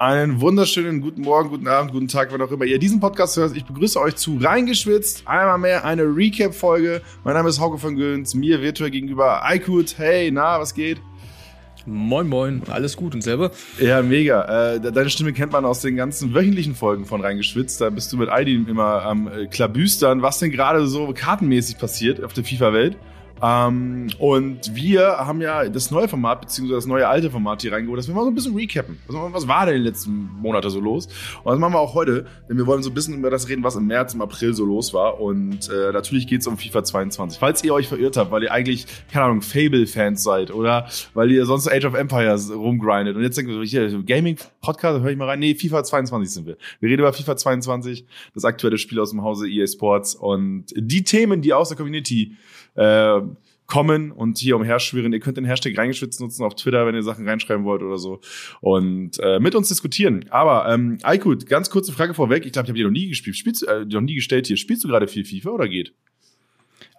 Einen wunderschönen guten Morgen, guten Abend, guten Tag, wann auch immer ihr diesen Podcast hört. Ich begrüße euch zu Reingeschwitzt. Einmal mehr eine Recap-Folge. Mein Name ist Hauke von Göns, mir virtuell gegenüber Aykut. Hey, na, was geht? Moin, moin, alles gut und selber? Ja, mega. Äh, deine Stimme kennt man aus den ganzen wöchentlichen Folgen von Reingeschwitzt. Da bist du mit Aidi immer am äh, Klabüstern, was denn gerade so kartenmäßig passiert auf der FIFA-Welt. Ähm, und wir haben ja das neue Format, beziehungsweise das neue alte Format hier reingeholt, dass wir mal so ein bisschen recappen. Also, was war denn in den letzten Monaten so los? Und das machen wir auch heute, denn wir wollen so ein bisschen über das reden, was im März, im April so los war. Und äh, natürlich geht's um FIFA 22. Falls ihr euch verirrt habt, weil ihr eigentlich, keine Ahnung, Fable-Fans seid oder weil ihr sonst Age of Empires rumgrindet und jetzt denkt ihr, hier, Gaming-Podcast, höre ich mal rein. Nee, FIFA 22 sind wir. Wir reden über FIFA 22, das aktuelle Spiel aus dem Hause EA Sports und die Themen, die aus der Community äh, kommen und hier umherschwirren. Ihr könnt den Hashtag reingeschwitzt nutzen auf Twitter, wenn ihr Sachen reinschreiben wollt oder so und äh, mit uns diskutieren. Aber ähm, Aykut, ganz kurze Frage vorweg. Ich glaube, ich habe dir noch nie gespielt. Spielst, äh, noch nie gestellt hier. Spielst du gerade viel FIFA oder geht?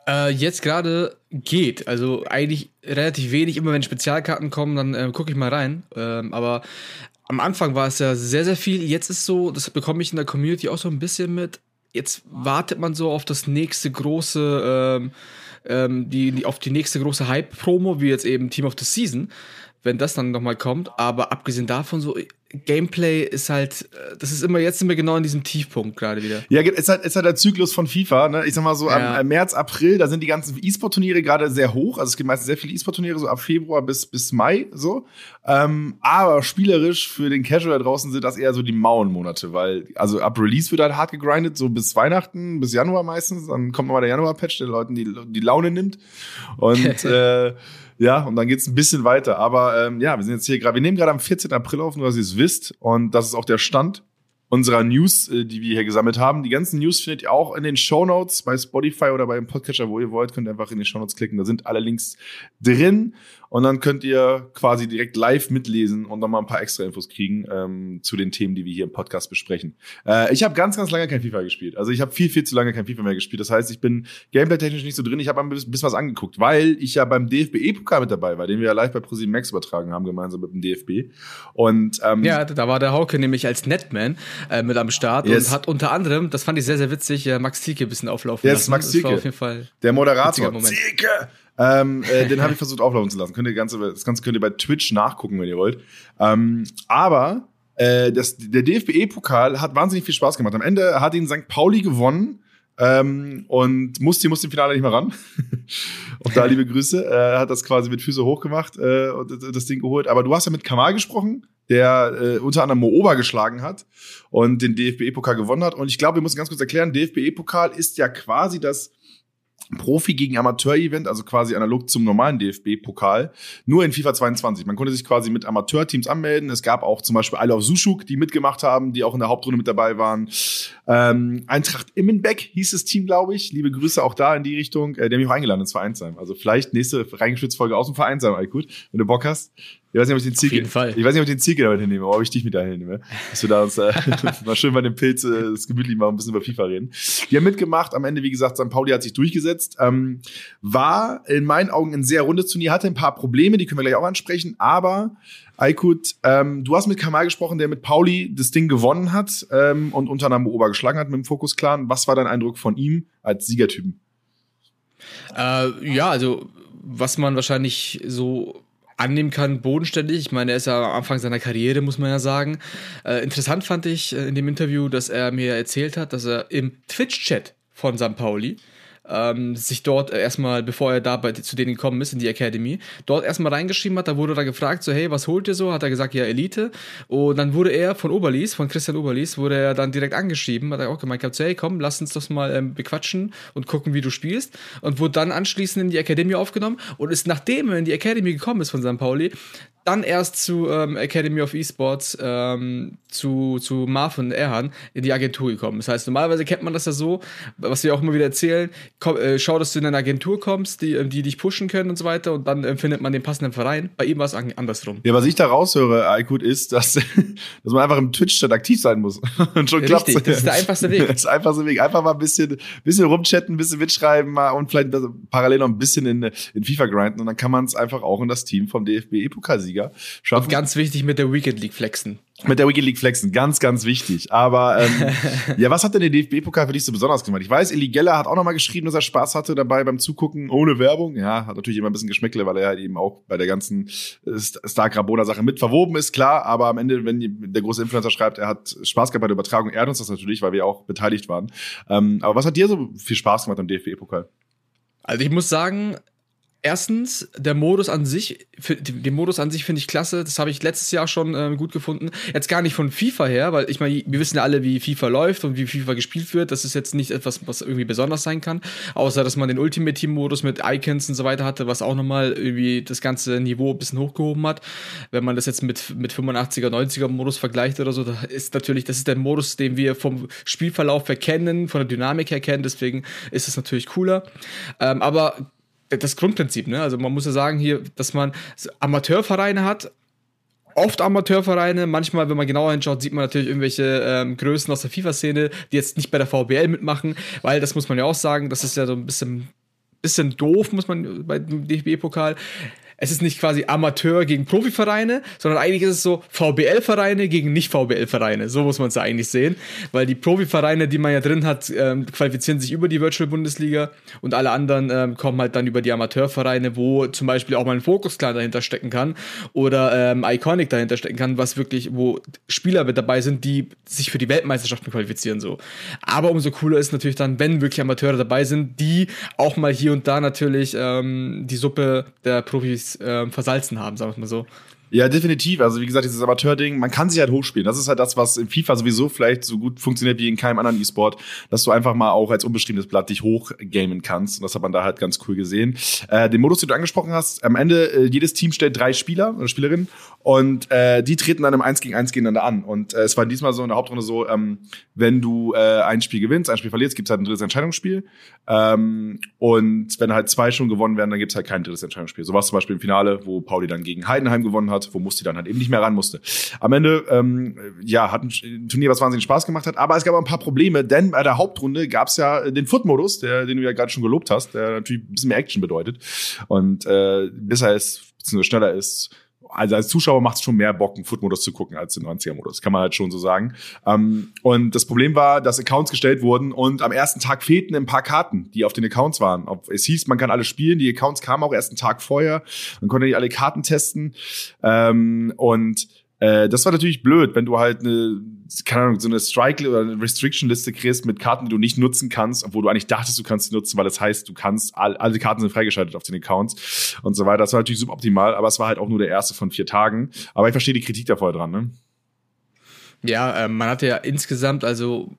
Äh, jetzt gerade geht. Also eigentlich relativ wenig. Immer wenn Spezialkarten kommen, dann äh, gucke ich mal rein. Ähm, aber am Anfang war es ja sehr, sehr viel. Jetzt ist so, das bekomme ich in der Community auch so ein bisschen mit. Jetzt wartet man so auf das nächste große ähm, ähm, die, die, auf die nächste große Hype-Promo, wie jetzt eben Team of the Season, wenn das dann nochmal kommt. Aber abgesehen davon, so Gameplay ist halt, äh, das ist immer, jetzt sind wir genau in diesem Tiefpunkt gerade wieder. Ja, es ist halt, ist halt der Zyklus von FIFA, ne? Ich sag mal so, ja. am, März, April, da sind die ganzen E-Sport-Turniere gerade sehr hoch. Also es gibt meistens sehr viele E-Sport-Turniere, so ab Februar bis, bis Mai, so. Ähm, aber spielerisch für den Casual da draußen sind das eher so die mauen Monate, weil, also ab Release wird halt hart gegrindet, so bis Weihnachten, bis Januar meistens. Dann kommt nochmal der Januar-Patch, der Leuten die, die Laune nimmt. Und, äh, ja, und dann geht's ein bisschen weiter. Aber ähm, ja, wir sind jetzt hier gerade, wir nehmen gerade am 14. April auf, nur dass ihr es wisst. Und das ist auch der Stand unserer News, äh, die wir hier gesammelt haben. Die ganzen News findet ihr auch in den Show Notes bei Spotify oder beim Podcatcher, wo ihr wollt. Könnt ihr einfach in die Show Notes klicken. Da sind alle Links drin. Und dann könnt ihr quasi direkt live mitlesen und nochmal ein paar extra Infos kriegen ähm, zu den Themen, die wir hier im Podcast besprechen. Äh, ich habe ganz, ganz lange kein FIFA gespielt. Also ich habe viel, viel zu lange kein FIFA mehr gespielt. Das heißt, ich bin gameplay-technisch nicht so drin. Ich habe ein bisschen, was angeguckt, weil ich ja beim DFB-Pokal mit dabei war, den wir ja live bei ProSieben Max übertragen haben, gemeinsam mit dem DFB. Und ähm, ja, da war der Hauke nämlich als Netman äh, mit am Start yes. und hat unter anderem, das fand ich sehr, sehr witzig, äh, Max Zieke ein bisschen auflaufen yes, lassen. Max Zieke. auf jeden Fall der Moderator. Zieke! Ähm, äh, den habe ich versucht auflaufen zu lassen. Könnt ihr ganze, das Ganze könnt ihr bei Twitch nachgucken, wenn ihr wollt. Ähm, aber äh, das, der DFB-Pokal hat wahnsinnig viel Spaß gemacht. Am Ende hat ihn St. Pauli gewonnen. Ähm, und musste, musste im Finale nicht mehr ran. Auch da liebe Grüße. Er äh, hat das quasi mit Füße hoch gemacht äh, und das Ding geholt. Aber du hast ja mit Kamal gesprochen, der äh, unter anderem Mooba geschlagen hat und den DFB-Pokal gewonnen hat. Und ich glaube, wir müssen ganz kurz erklären, DFB-Pokal ist ja quasi das Profi gegen Amateur-Event, also quasi analog zum normalen DFB-Pokal, nur in FIFA 22. Man konnte sich quasi mit Amateurteams anmelden. Es gab auch zum Beispiel alle auf Sushuk, die mitgemacht haben, die auch in der Hauptrunde mit dabei waren. Ähm, Eintracht Immenbeck hieß das Team, glaube ich. Liebe Grüße auch da in die Richtung. Äh, der mich auch eingeladen ins Vereinsheim. Also vielleicht nächste Reingeschwitzt-Folge aus dem Vereinsheim, Aykut, wenn du Bock hast. Ich weiß nicht, ob ich den Ziel, ich weiß nicht, ob ich den Zielke damit hinnehme, aber ob ich dich mit dahin nehme. Dass wir da uns äh, mal schön bei dem Pilz äh, das gemütlich machen, ein bisschen über FIFA reden. Die haben mitgemacht. Am Ende, wie gesagt, St. Pauli hat sich durchgesetzt. Ähm, war in meinen Augen ein sehr rundes Turnier, hatte ein paar Probleme, die können wir gleich auch ansprechen, aber Aykut, ähm, du hast mit Kamal gesprochen, der mit Pauli das Ding gewonnen hat ähm, und unter anderem Ober geschlagen hat mit dem Fokus Clan. Was war dein Eindruck von ihm als Siegertypen? Äh, ja, also was man wahrscheinlich so annehmen kann, bodenständig. Ich meine, er ist ja am Anfang seiner Karriere, muss man ja sagen. Äh, interessant fand ich äh, in dem Interview, dass er mir erzählt hat, dass er im Twitch-Chat von St. Pauli ähm, sich dort erstmal, bevor er da bei, zu denen gekommen ist, in die Academy, dort erstmal reingeschrieben hat. Da wurde er gefragt, so, hey, was holt ihr so? Hat er gesagt, ja, Elite. Und dann wurde er von Oberlies, von Christian Oberlies, wurde er dann direkt angeschrieben. Hat er auch gemeint, so, hey, komm, lass uns das mal ähm, bequatschen und gucken, wie du spielst. Und wurde dann anschließend in die Academy aufgenommen und ist, nachdem er in die Academy gekommen ist von St. Pauli, dann erst zu ähm, Academy of Esports, ähm, zu, zu Marvin Erhan in die Agentur gekommen. Das heißt, normalerweise kennt man das ja so, was wir auch immer wieder erzählen, komm, äh, schau, dass du in eine Agentur kommst, die, ähm, die dich pushen können und so weiter und dann äh, findet man den passenden Verein. Bei ihm war es andersrum. Ja, was ich da raushöre, Aykut, ist, dass, dass man einfach im Twitch-Chat aktiv sein muss. und schon klappt das ist der einfachste Weg. das ist der einfachste Weg. Einfach mal ein bisschen, bisschen rumchatten, ein bisschen mitschreiben mal und vielleicht parallel noch ein bisschen in, in FIFA grinden und dann kann man es einfach auch in das Team vom DFB-Pokalsieger Liga schaffen. Und ganz wichtig mit der Weekend League flexen. mit der Wiki League flexen, ganz, ganz wichtig. Aber ähm, ja, was hat denn der DFB-Pokal für dich so besonders gemacht? Ich weiß, Eli Geller hat auch nochmal geschrieben, dass er Spaß hatte dabei beim Zugucken, ohne Werbung. Ja, hat natürlich immer ein bisschen Geschmäckle, weil er halt eben auch bei der ganzen äh, Star Grabona-Sache mit verwoben ist, klar. Aber am Ende, wenn der große Influencer schreibt, er hat Spaß gehabt bei der Übertragung, ehrt uns das natürlich, weil wir auch beteiligt waren. Ähm, aber was hat dir so viel Spaß gemacht am DFB-Pokal? Also ich muss sagen, Erstens, der Modus an sich, den Modus an sich finde ich klasse. Das habe ich letztes Jahr schon äh, gut gefunden. Jetzt gar nicht von FIFA her, weil ich meine, wir wissen ja alle, wie FIFA läuft und wie FIFA gespielt wird. Das ist jetzt nicht etwas, was irgendwie besonders sein kann. Außer, dass man den Ultimate Team Modus mit Icons und so weiter hatte, was auch nochmal irgendwie das ganze Niveau ein bisschen hochgehoben hat. Wenn man das jetzt mit, mit 85er, 90er Modus vergleicht oder so, da ist natürlich, das ist der Modus, den wir vom Spielverlauf erkennen, von der Dynamik her kennen. Deswegen ist es natürlich cooler. Ähm, aber das Grundprinzip, ne? Also man muss ja sagen hier, dass man Amateurvereine hat, oft Amateurvereine, manchmal, wenn man genauer hinschaut, sieht man natürlich irgendwelche ähm, Größen aus der FIFA-Szene, die jetzt nicht bei der VBL mitmachen, weil das muss man ja auch sagen, das ist ja so ein bisschen, bisschen doof, muss man bei dem DFB-Pokal es ist nicht quasi Amateur gegen Profivereine, sondern eigentlich ist es so VBL-Vereine gegen Nicht-VBL-Vereine. So muss man es ja eigentlich sehen, weil die Profivereine, die man ja drin hat, ähm, qualifizieren sich über die Virtual Bundesliga und alle anderen ähm, kommen halt dann über die Amateurvereine, wo zum Beispiel auch mal ein Focus Clan dahinter stecken kann oder ähm, Iconic dahinter stecken kann, was wirklich, wo Spieler mit dabei sind, die sich für die Weltmeisterschaften qualifizieren so. Aber umso cooler ist natürlich dann, wenn wirklich Amateure dabei sind, die auch mal hier und da natürlich ähm, die Suppe der Profis äh, versalzen haben, sagen wir mal so. Ja, definitiv. Also wie gesagt, dieses Amateur-Ding, man kann sich halt hochspielen. Das ist halt das, was in FIFA sowieso vielleicht so gut funktioniert wie in keinem anderen E-Sport, dass du einfach mal auch als unbeschriebenes Blatt dich hochgamen kannst. Und das hat man da halt ganz cool gesehen. Äh, den Modus, den du angesprochen hast, am Ende, äh, jedes Team stellt drei Spieler oder Spielerinnen und äh, die treten dann im 1 gegen 1 gegeneinander an. Und äh, es war diesmal so in der Hauptrunde so, ähm, wenn du äh, ein Spiel gewinnst, ein Spiel verlierst, gibt's halt ein drittes Entscheidungsspiel. Ähm, und wenn halt zwei schon gewonnen werden, dann gibt's halt kein drittes Entscheidungsspiel. So war es zum Beispiel im Finale, wo Pauli dann gegen Heidenheim gewonnen hat, wo Musti dann halt eben nicht mehr ran musste. Am Ende, ähm, ja, hat ein Turnier, was wahnsinnig Spaß gemacht hat, aber es gab auch ein paar Probleme, denn bei der Hauptrunde gab's ja den Foot-Modus, der, den du ja gerade schon gelobt hast, der natürlich ein bisschen mehr Action bedeutet. Und äh, bis er ist, beziehungsweise schneller ist, also als Zuschauer macht es schon mehr Bock, einen Foot-Modus zu gucken als den 90er-Modus, kann man halt schon so sagen. Ähm, und das Problem war, dass Accounts gestellt wurden und am ersten Tag fehlten ein paar Karten, die auf den Accounts waren. Es hieß, man kann alle spielen, die Accounts kamen auch erst einen Tag vorher, man konnte nicht alle Karten testen ähm, und äh, das war natürlich blöd, wenn du halt eine, keine Ahnung, so eine Strike- oder eine Restriction-Liste kriegst mit Karten, die du nicht nutzen kannst, obwohl du eigentlich dachtest, du kannst sie nutzen, weil das heißt, du kannst, all, alle Karten sind freigeschaltet auf den Accounts und so weiter. Das war natürlich suboptimal, aber es war halt auch nur der erste von vier Tagen. Aber ich verstehe die Kritik da vorher dran, ne? Ja, äh, man hatte ja insgesamt, also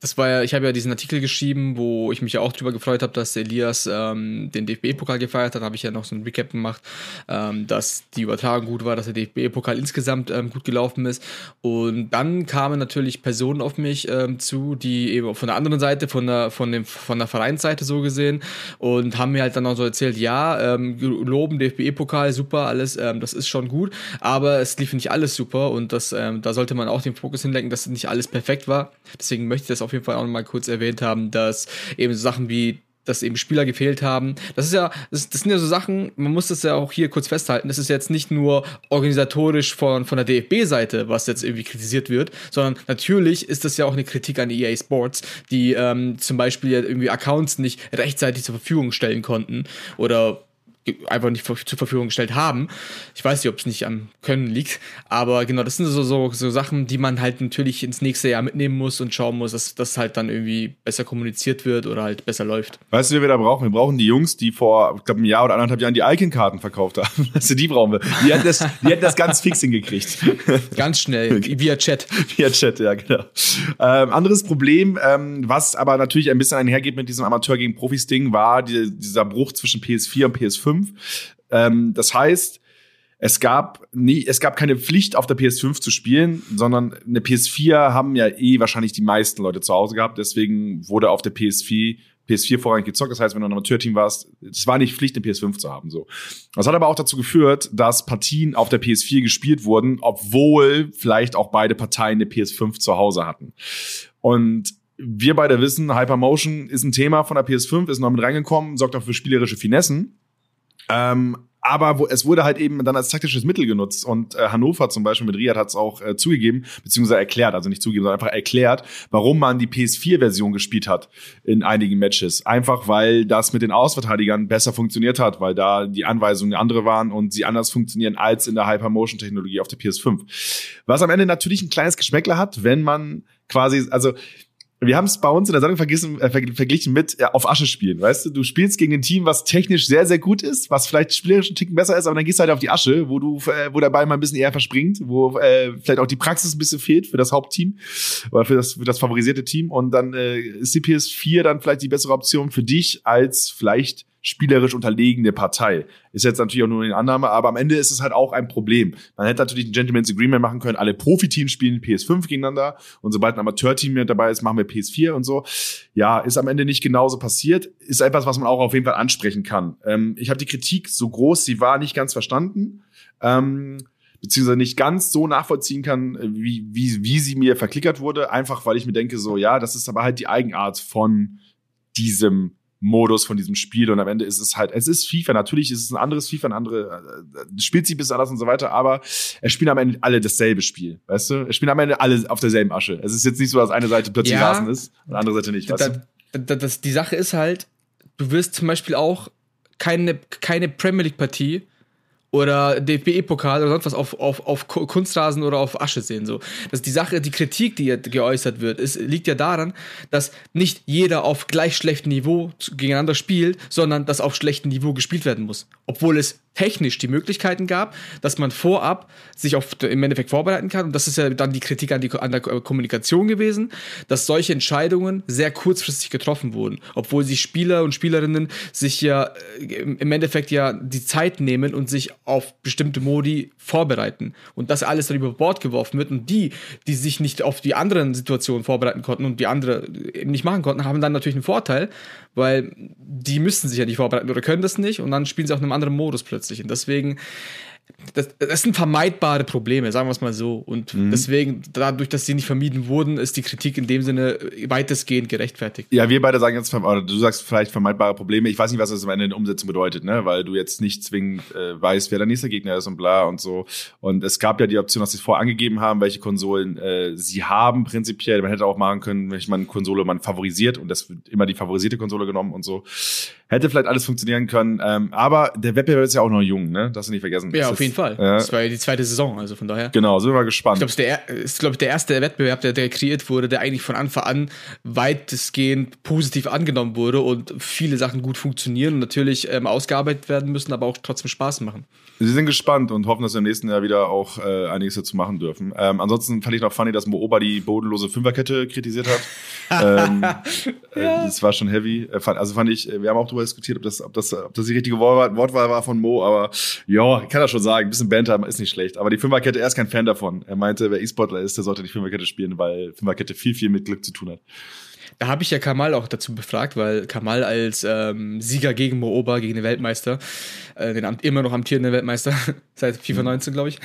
das war ja, ich habe ja diesen Artikel geschrieben, wo ich mich ja auch drüber gefreut habe, dass Elias ähm, den DFB-Pokal gefeiert hat. habe ich ja noch so ein Recap gemacht, ähm, dass die Übertragung gut war, dass der DFB-Pokal insgesamt ähm, gut gelaufen ist. Und dann kamen natürlich Personen auf mich ähm, zu, die eben von der anderen Seite, von der, von dem, von der Vereinsseite so gesehen und haben mir halt dann auch so erzählt, ja, ähm, loben DFB-Pokal, super, alles, ähm, das ist schon gut, aber es lief nicht alles super und das, ähm, da sollte man auch den Fokus hinlenken, dass nicht alles perfekt war. Deswegen möchte ich das auch auf jeden Fall auch noch mal kurz erwähnt haben, dass eben so Sachen wie dass eben Spieler gefehlt haben. Das ist ja, das, das, sind ja so Sachen, man muss das ja auch hier kurz festhalten, das ist jetzt nicht nur organisatorisch von, von der DFB-Seite, was jetzt irgendwie kritisiert wird, sondern natürlich ist das ja auch eine Kritik an EA Sports, die ähm, zum Beispiel ja irgendwie Accounts nicht rechtzeitig zur Verfügung stellen konnten oder einfach nicht zur Verfügung gestellt haben. Ich weiß nicht, ob es nicht am Können liegt, aber genau, das sind so, so, so Sachen, die man halt natürlich ins nächste Jahr mitnehmen muss und schauen muss, dass das halt dann irgendwie besser kommuniziert wird oder halt besser läuft. Weißt du, wer wir da brauchen? Wir brauchen die Jungs, die vor, ich glaube, einem Jahr oder anderthalb Jahren die Icon-Karten verkauft haben. Also die brauchen wir. Die hätten das, die hätten das ganz fix hingekriegt. Ganz schnell, via Chat. Via Chat, ja, genau. Ähm, anderes Problem, ähm, was aber natürlich ein bisschen einhergeht mit diesem Amateur gegen Profis-Ding, war die, dieser Bruch zwischen PS4 und PS5. 5. Ähm, das heißt, es gab nie, es gab keine Pflicht auf der PS5 zu spielen, sondern eine PS4 haben ja eh wahrscheinlich die meisten Leute zu Hause gehabt. Deswegen wurde auf der PS4 PS4 vorrangig gezockt. Das heißt, wenn du ein Amateurteam warst, es war nicht Pflicht, eine PS5 zu haben. So. Das hat aber auch dazu geführt, dass Partien auf der PS4 gespielt wurden, obwohl vielleicht auch beide Parteien eine PS5 zu Hause hatten. Und wir beide wissen, Hypermotion ist ein Thema von der PS5, ist noch mit reingekommen, sorgt auch für spielerische Finessen. Ähm, aber wo, es wurde halt eben dann als taktisches Mittel genutzt. Und äh, Hannover zum Beispiel mit Riyad hat es auch äh, zugegeben, beziehungsweise erklärt, also nicht zugegeben, sondern einfach erklärt, warum man die PS4-Version gespielt hat in einigen Matches. Einfach weil das mit den Ausverteidigern besser funktioniert hat, weil da die Anweisungen andere waren und sie anders funktionieren als in der Hypermotion-Technologie auf der PS5. Was am Ende natürlich ein kleines Geschmäckler hat, wenn man quasi, also wir haben es bei uns in der Sendung vergessen, äh, verglichen mit ja, auf Asche spielen. Weißt du, du spielst gegen ein Team, was technisch sehr, sehr gut ist, was vielleicht spielerisch ein Ticken besser ist, aber dann gehst du halt auf die Asche, wo du, äh, wo der Ball mal ein bisschen eher verspringt, wo äh, vielleicht auch die Praxis ein bisschen fehlt für das Hauptteam oder für das, für das favorisierte Team. Und dann äh, ist die PS4 dann vielleicht die bessere Option für dich als vielleicht spielerisch unterlegene Partei. Ist jetzt natürlich auch nur eine Annahme, aber am Ende ist es halt auch ein Problem. Man hätte natürlich ein Gentleman's Agreement machen können, alle Profiteams spielen PS5 gegeneinander und sobald ein Amateurteam mit dabei ist, machen wir PS4 und so. Ja, ist am Ende nicht genauso passiert. Ist etwas, was man auch auf jeden Fall ansprechen kann. Ähm, ich habe die Kritik so groß, sie war nicht ganz verstanden. Ähm, beziehungsweise nicht ganz so nachvollziehen kann, wie, wie, wie sie mir verklickert wurde, einfach weil ich mir denke, so, ja, das ist aber halt die Eigenart von diesem Modus von diesem Spiel und am Ende ist es halt, es ist FIFA, natürlich ist es ein anderes FIFA, ein andere, äh, spielt sich ein bisschen anders und so weiter, aber es spielen am Ende alle dasselbe Spiel, weißt du? Es spielen am Ende alle auf derselben Asche. Es ist jetzt nicht so, dass eine Seite plötzlich ja, Rasen ist und andere Seite nicht, weißt da? Da, das, die Sache ist halt, du wirst zum Beispiel auch keine, keine Premier League Partie oder DFB-Pokal oder sonst was auf, auf, auf Kunstrasen oder auf Asche sehen. So. Das ist die Sache, die Kritik, die geäußert wird, ist, liegt ja daran, dass nicht jeder auf gleich schlechtem Niveau gegeneinander spielt, sondern dass auf schlechtem Niveau gespielt werden muss. Obwohl es technisch die Möglichkeiten gab, dass man vorab sich auf, im Endeffekt vorbereiten kann. Und das ist ja dann die Kritik an, die, an der Kommunikation gewesen, dass solche Entscheidungen sehr kurzfristig getroffen wurden. Obwohl sich Spieler und Spielerinnen sich ja äh, im Endeffekt ja die Zeit nehmen und sich auf bestimmte Modi vorbereiten. Und das alles dann über Bord geworfen wird. Und die, die sich nicht auf die anderen Situationen vorbereiten konnten und die andere eben nicht machen konnten, haben dann natürlich einen Vorteil, weil die müssten sich ja nicht vorbereiten oder können das nicht und dann spielen sie auf einem anderen Modus plötzlich. Und deswegen das, das sind vermeidbare Probleme, sagen wir es mal so. Und mhm. deswegen, dadurch, dass sie nicht vermieden wurden, ist die Kritik in dem Sinne weitestgehend gerechtfertigt. Ja, wir beide sagen jetzt, oder du sagst vielleicht vermeidbare Probleme. Ich weiß nicht, was das am Ende in der Umsetzung bedeutet, ne? Weil du jetzt nicht zwingend äh, weißt, wer der nächste Gegner ist und bla und so. Und es gab ja die Option, dass sie es vorher angegeben haben, welche Konsolen äh, sie haben, prinzipiell. Man hätte auch machen können, welche man Konsole man favorisiert und das wird immer die favorisierte Konsole genommen und so. Hätte vielleicht alles funktionieren können. Ähm, aber der Wettbewerb ist ja auch noch jung, ne? Das du nicht vergessen. Ja, auf jeden Fall. Ja. Das war ja die zweite Saison, also von daher. Genau, sind wir mal gespannt. Ich glaube, es ist, der, ist, glaub, der erste Wettbewerb, der, der kreiert wurde, der eigentlich von Anfang an weitestgehend positiv angenommen wurde und viele Sachen gut funktionieren und natürlich ähm, ausgearbeitet werden müssen, aber auch trotzdem Spaß machen. Sie sind gespannt und hoffen, dass wir im nächsten Jahr wieder auch äh, einiges dazu machen dürfen. Ähm, ansonsten fand ich noch funny, dass Mooba die bodenlose Fünferkette kritisiert hat. ähm, ja. äh, das war schon heavy. Äh, also fand ich, wir haben auch darüber diskutiert, ob das, ob das, ob das die richtige Wortwahl war von Mo, aber ja, ich kann das schon sagen, ein bisschen Banter ist nicht schlecht. Aber die Fünferkette, er ist kein Fan davon. Er meinte, wer E-Sportler ist, der sollte die Fünferkette spielen, weil Fünferkette viel, viel mit Glück zu tun hat. Da habe ich ja Kamal auch dazu befragt, weil Kamal als ähm, Sieger gegen Mooba, gegen den Weltmeister, äh, den immer noch amtierenden Weltmeister, seit FIFA 19, mhm. glaube ich,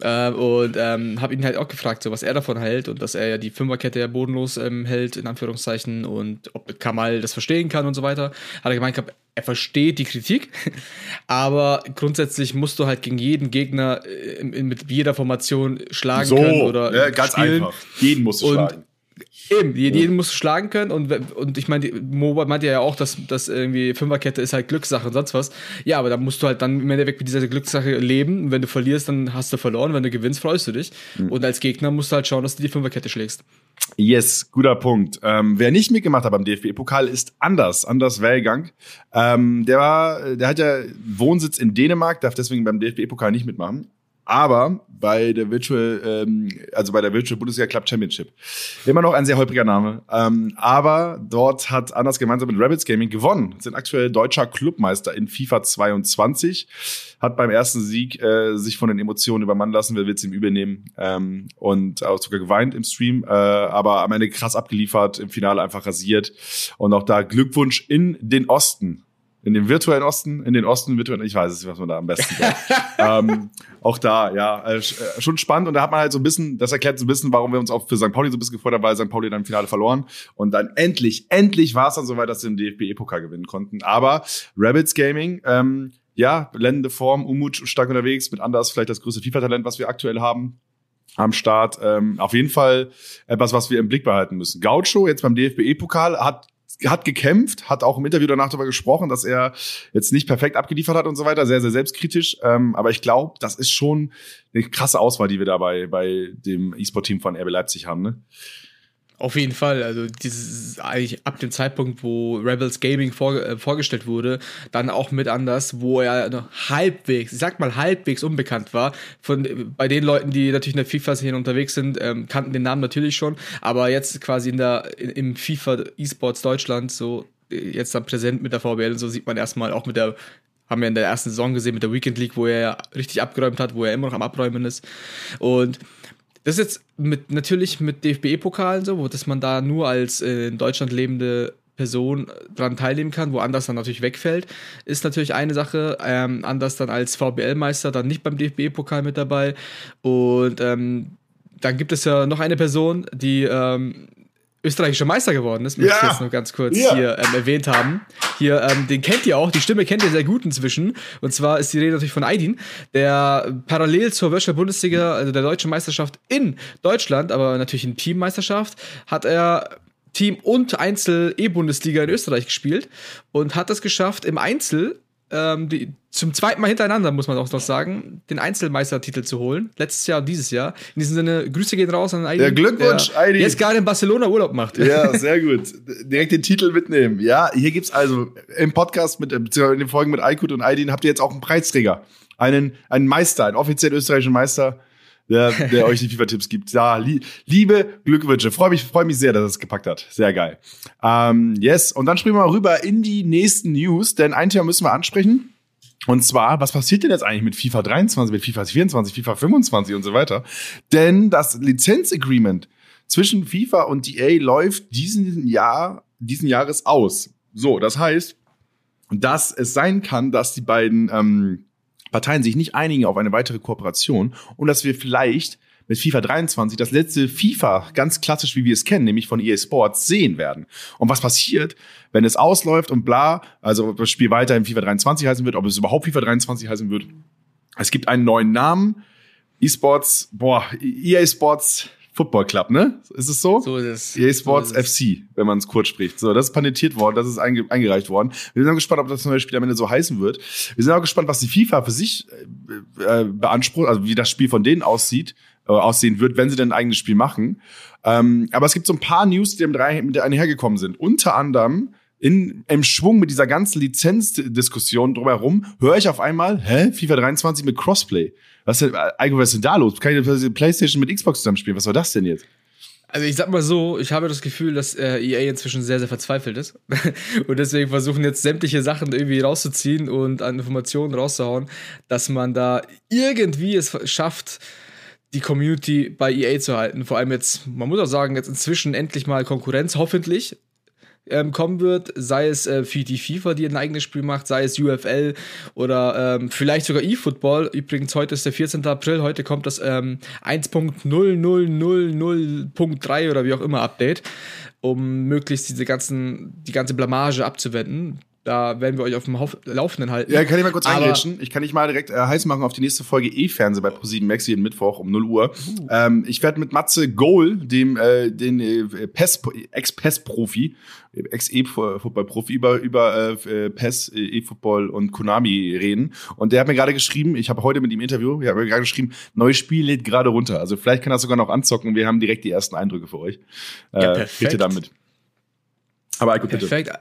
äh, und ähm, habe ihn halt auch gefragt, so was er davon hält und dass er ja die Fünferkette ja bodenlos ähm, hält, in Anführungszeichen, und ob Kamal das verstehen kann und so weiter. Hat er gemeint, er versteht die Kritik, aber grundsätzlich musst du halt gegen jeden Gegner äh, mit jeder Formation schlagen so, können oder ja, ganz spielen. einfach. Jeden musst du und schlagen. Eben, jeden, jeden musst du schlagen können und, und ich meine, Mo meinte ja auch, dass, dass irgendwie Fünferkette ist halt Glückssache und sonst was. Ja, aber da musst du halt dann im Endeffekt mit dieser Glückssache leben. Und wenn du verlierst, dann hast du verloren. Wenn du gewinnst, freust du dich. Mhm. Und als Gegner musst du halt schauen, dass du die Fünferkette schlägst. Yes, guter Punkt. Ähm, wer nicht mitgemacht hat beim DFB-Pokal ist Anders, Anders Wellgang. Ähm, der war, der hat ja Wohnsitz in Dänemark, darf deswegen beim DFB-Pokal nicht mitmachen aber bei der Virtual, ähm, also bei der Virtual Bundesliga Club Championship. Immer noch ein sehr holpriger Name. Ähm, aber dort hat Anders gemeinsam mit Rabbits Gaming gewonnen, sind aktuell deutscher Clubmeister in FIFA 22, hat beim ersten Sieg äh, sich von den Emotionen übermannen lassen, wer will es ihm übernehmen ähm, und auch sogar geweint im Stream, äh, aber am Ende krass abgeliefert, im Finale einfach rasiert. Und auch da Glückwunsch in den Osten in den virtuellen Osten, in den Osten virtuellen, ich weiß es nicht, was man da am besten sagt. ähm, auch da, ja, äh, äh, schon spannend und da hat man halt so ein bisschen, das erklärt so ein bisschen, warum wir uns auch für St. Pauli so ein bisschen gefreut haben, weil St. Pauli dann im Finale verloren und dann endlich, endlich war es dann soweit, dass sie den DFB-Pokal gewinnen konnten. Aber Rabbits Gaming, ähm, ja, blendende Form, Umut stark unterwegs, mit Anders vielleicht das größte FIFA-Talent, was wir aktuell haben am Start. Ähm, auf jeden Fall etwas, was wir im Blick behalten müssen. Gaucho jetzt beim DFB-Pokal hat hat gekämpft, hat auch im Interview danach darüber gesprochen, dass er jetzt nicht perfekt abgeliefert hat und so weiter, sehr, sehr selbstkritisch. Ähm, aber ich glaube, das ist schon eine krasse Auswahl, die wir da bei, bei dem E-Sport-Team von RB Leipzig haben. Ne? Auf jeden Fall. Also dieses eigentlich ab dem Zeitpunkt, wo Rebels Gaming vor, äh, vorgestellt wurde, dann auch mit anders, wo er noch halbwegs, ich sag mal halbwegs unbekannt war. Von bei den Leuten, die natürlich in der FIFA-Szene unterwegs sind, ähm, kannten den Namen natürlich schon, aber jetzt quasi in der in, im FIFA E-Sports Deutschland so äh, jetzt dann präsent mit der VBL und so sieht man erstmal auch mit der haben wir in der ersten Saison gesehen mit der Weekend League, wo er ja richtig abgeräumt hat, wo er immer noch am Abräumen ist. Und das ist jetzt mit, natürlich mit DFB-Pokalen so, wo dass man da nur als äh, in Deutschland lebende Person dran teilnehmen kann, woanders dann natürlich wegfällt, ist natürlich eine Sache. Ähm, anders dann als VBL-Meister dann nicht beim DFB-Pokal mit dabei. Und ähm, dann gibt es ja noch eine Person, die ähm, österreichischer Meister geworden ist, möchte ja. ich jetzt nur ganz kurz ja. hier ähm, erwähnt haben. Hier, ähm, den kennt ihr auch, die Stimme kennt ihr sehr gut inzwischen. Und zwar ist die Rede natürlich von Aydin, der parallel zur Virtual Bundesliga, also der deutschen Meisterschaft in Deutschland, aber natürlich in Teammeisterschaft, hat er Team- und Einzel-E-Bundesliga in Österreich gespielt und hat es geschafft, im Einzel ähm, die, zum zweiten Mal hintereinander, muss man auch noch sagen, den Einzelmeistertitel zu holen. Letztes Jahr und dieses Jahr. In diesem Sinne, Grüße gehen raus an Aidi. Ja, Glückwunsch, der Aidi. Jetzt gerade in Barcelona Urlaub macht. Ja, sehr gut. Direkt den Titel mitnehmen. Ja, hier gibt's also im Podcast mit, beziehungsweise in den Folgen mit Aykut und Aidin habt ihr jetzt auch einen Preisträger. Einen, einen Meister, einen offiziell österreichischen Meister der, der euch die FIFA-Tipps gibt. Ja, li liebe Glückwünsche. Freue mich, freue mich sehr, dass es gepackt hat. Sehr geil. Ähm, yes. Und dann springen wir mal rüber in die nächsten News, denn ein Thema müssen wir ansprechen. Und zwar, was passiert denn jetzt eigentlich mit FIFA 23, mit FIFA 24, FIFA 25 und so weiter? Denn das Lizenzagreement zwischen FIFA und EA läuft diesen Jahr, diesen Jahres aus. So, das heißt, dass es sein kann, dass die beiden ähm, Parteien sich nicht einigen auf eine weitere Kooperation und dass wir vielleicht mit FIFA 23 das letzte FIFA ganz klassisch, wie wir es kennen, nämlich von EA Sports, sehen werden. Und was passiert, wenn es ausläuft und bla, also ob das Spiel weiter in FIFA 23 heißen wird, ob es überhaupt FIFA 23 heißen wird. Es gibt einen neuen Namen. E-Sports, boah, EA Sports Football Club, ne? Ist es so? So ist es. EA Sports so FC, wenn man es kurz spricht. So, das ist patentiert worden, das ist einge eingereicht worden. Wir sind auch gespannt, ob das neue Spiel am Ende so heißen wird. Wir sind auch gespannt, was die FIFA für sich äh, äh, beansprucht, also wie das Spiel von denen aussieht, äh, aussehen wird, wenn sie denn ein eigenes Spiel machen. Ähm, aber es gibt so ein paar News, die mit einhergekommen sind. Unter anderem in, im Schwung mit dieser ganzen Lizenzdiskussion drumherum, höre ich auf einmal, hä, FIFA 23 mit Crossplay. Was denn, was ist denn da los? Kann ich PlayStation mit Xbox zusammenspielen? Was war das denn jetzt? Also ich sag mal so, ich habe das Gefühl, dass äh, EA inzwischen sehr, sehr verzweifelt ist. und deswegen versuchen jetzt sämtliche Sachen irgendwie rauszuziehen und an Informationen rauszuhauen, dass man da irgendwie es schafft, die Community bei EA zu halten. Vor allem jetzt, man muss auch sagen, jetzt inzwischen endlich mal Konkurrenz, hoffentlich ähm, kommen wird, sei es äh, für die FIFA, die ein eigenes Spiel macht, sei es UFL oder ähm, vielleicht sogar eFootball. Übrigens, heute ist der 14. April, heute kommt das ähm, 1.0000.3 oder wie auch immer Update, um möglichst diese ganzen, die ganze Blamage abzuwenden. Da werden wir euch auf dem Laufenden halten. Ja, kann ich mal kurz eingrätschen? Ich kann dich mal direkt äh, heiß machen auf die nächste Folge E-Fernseh bei ProSieben Max jeden Mittwoch um 0 Uhr. Uh. Ähm, ich werde mit Matze Goal, dem äh, den äh, PES, Ex-PES-Profi, Ex-E-Football-Profi über über äh, PES, äh, E-Football und Konami reden. Und der hat mir gerade geschrieben, ich habe heute mit ihm Interview, ich habe mir gerade geschrieben, neues Spiel lädt gerade runter. Also vielleicht kann er sogar noch anzocken. Wir haben direkt die ersten Eindrücke für euch. Äh, ja, perfekt. Bitte damit. Aber Eiko, bitte. Perfekt.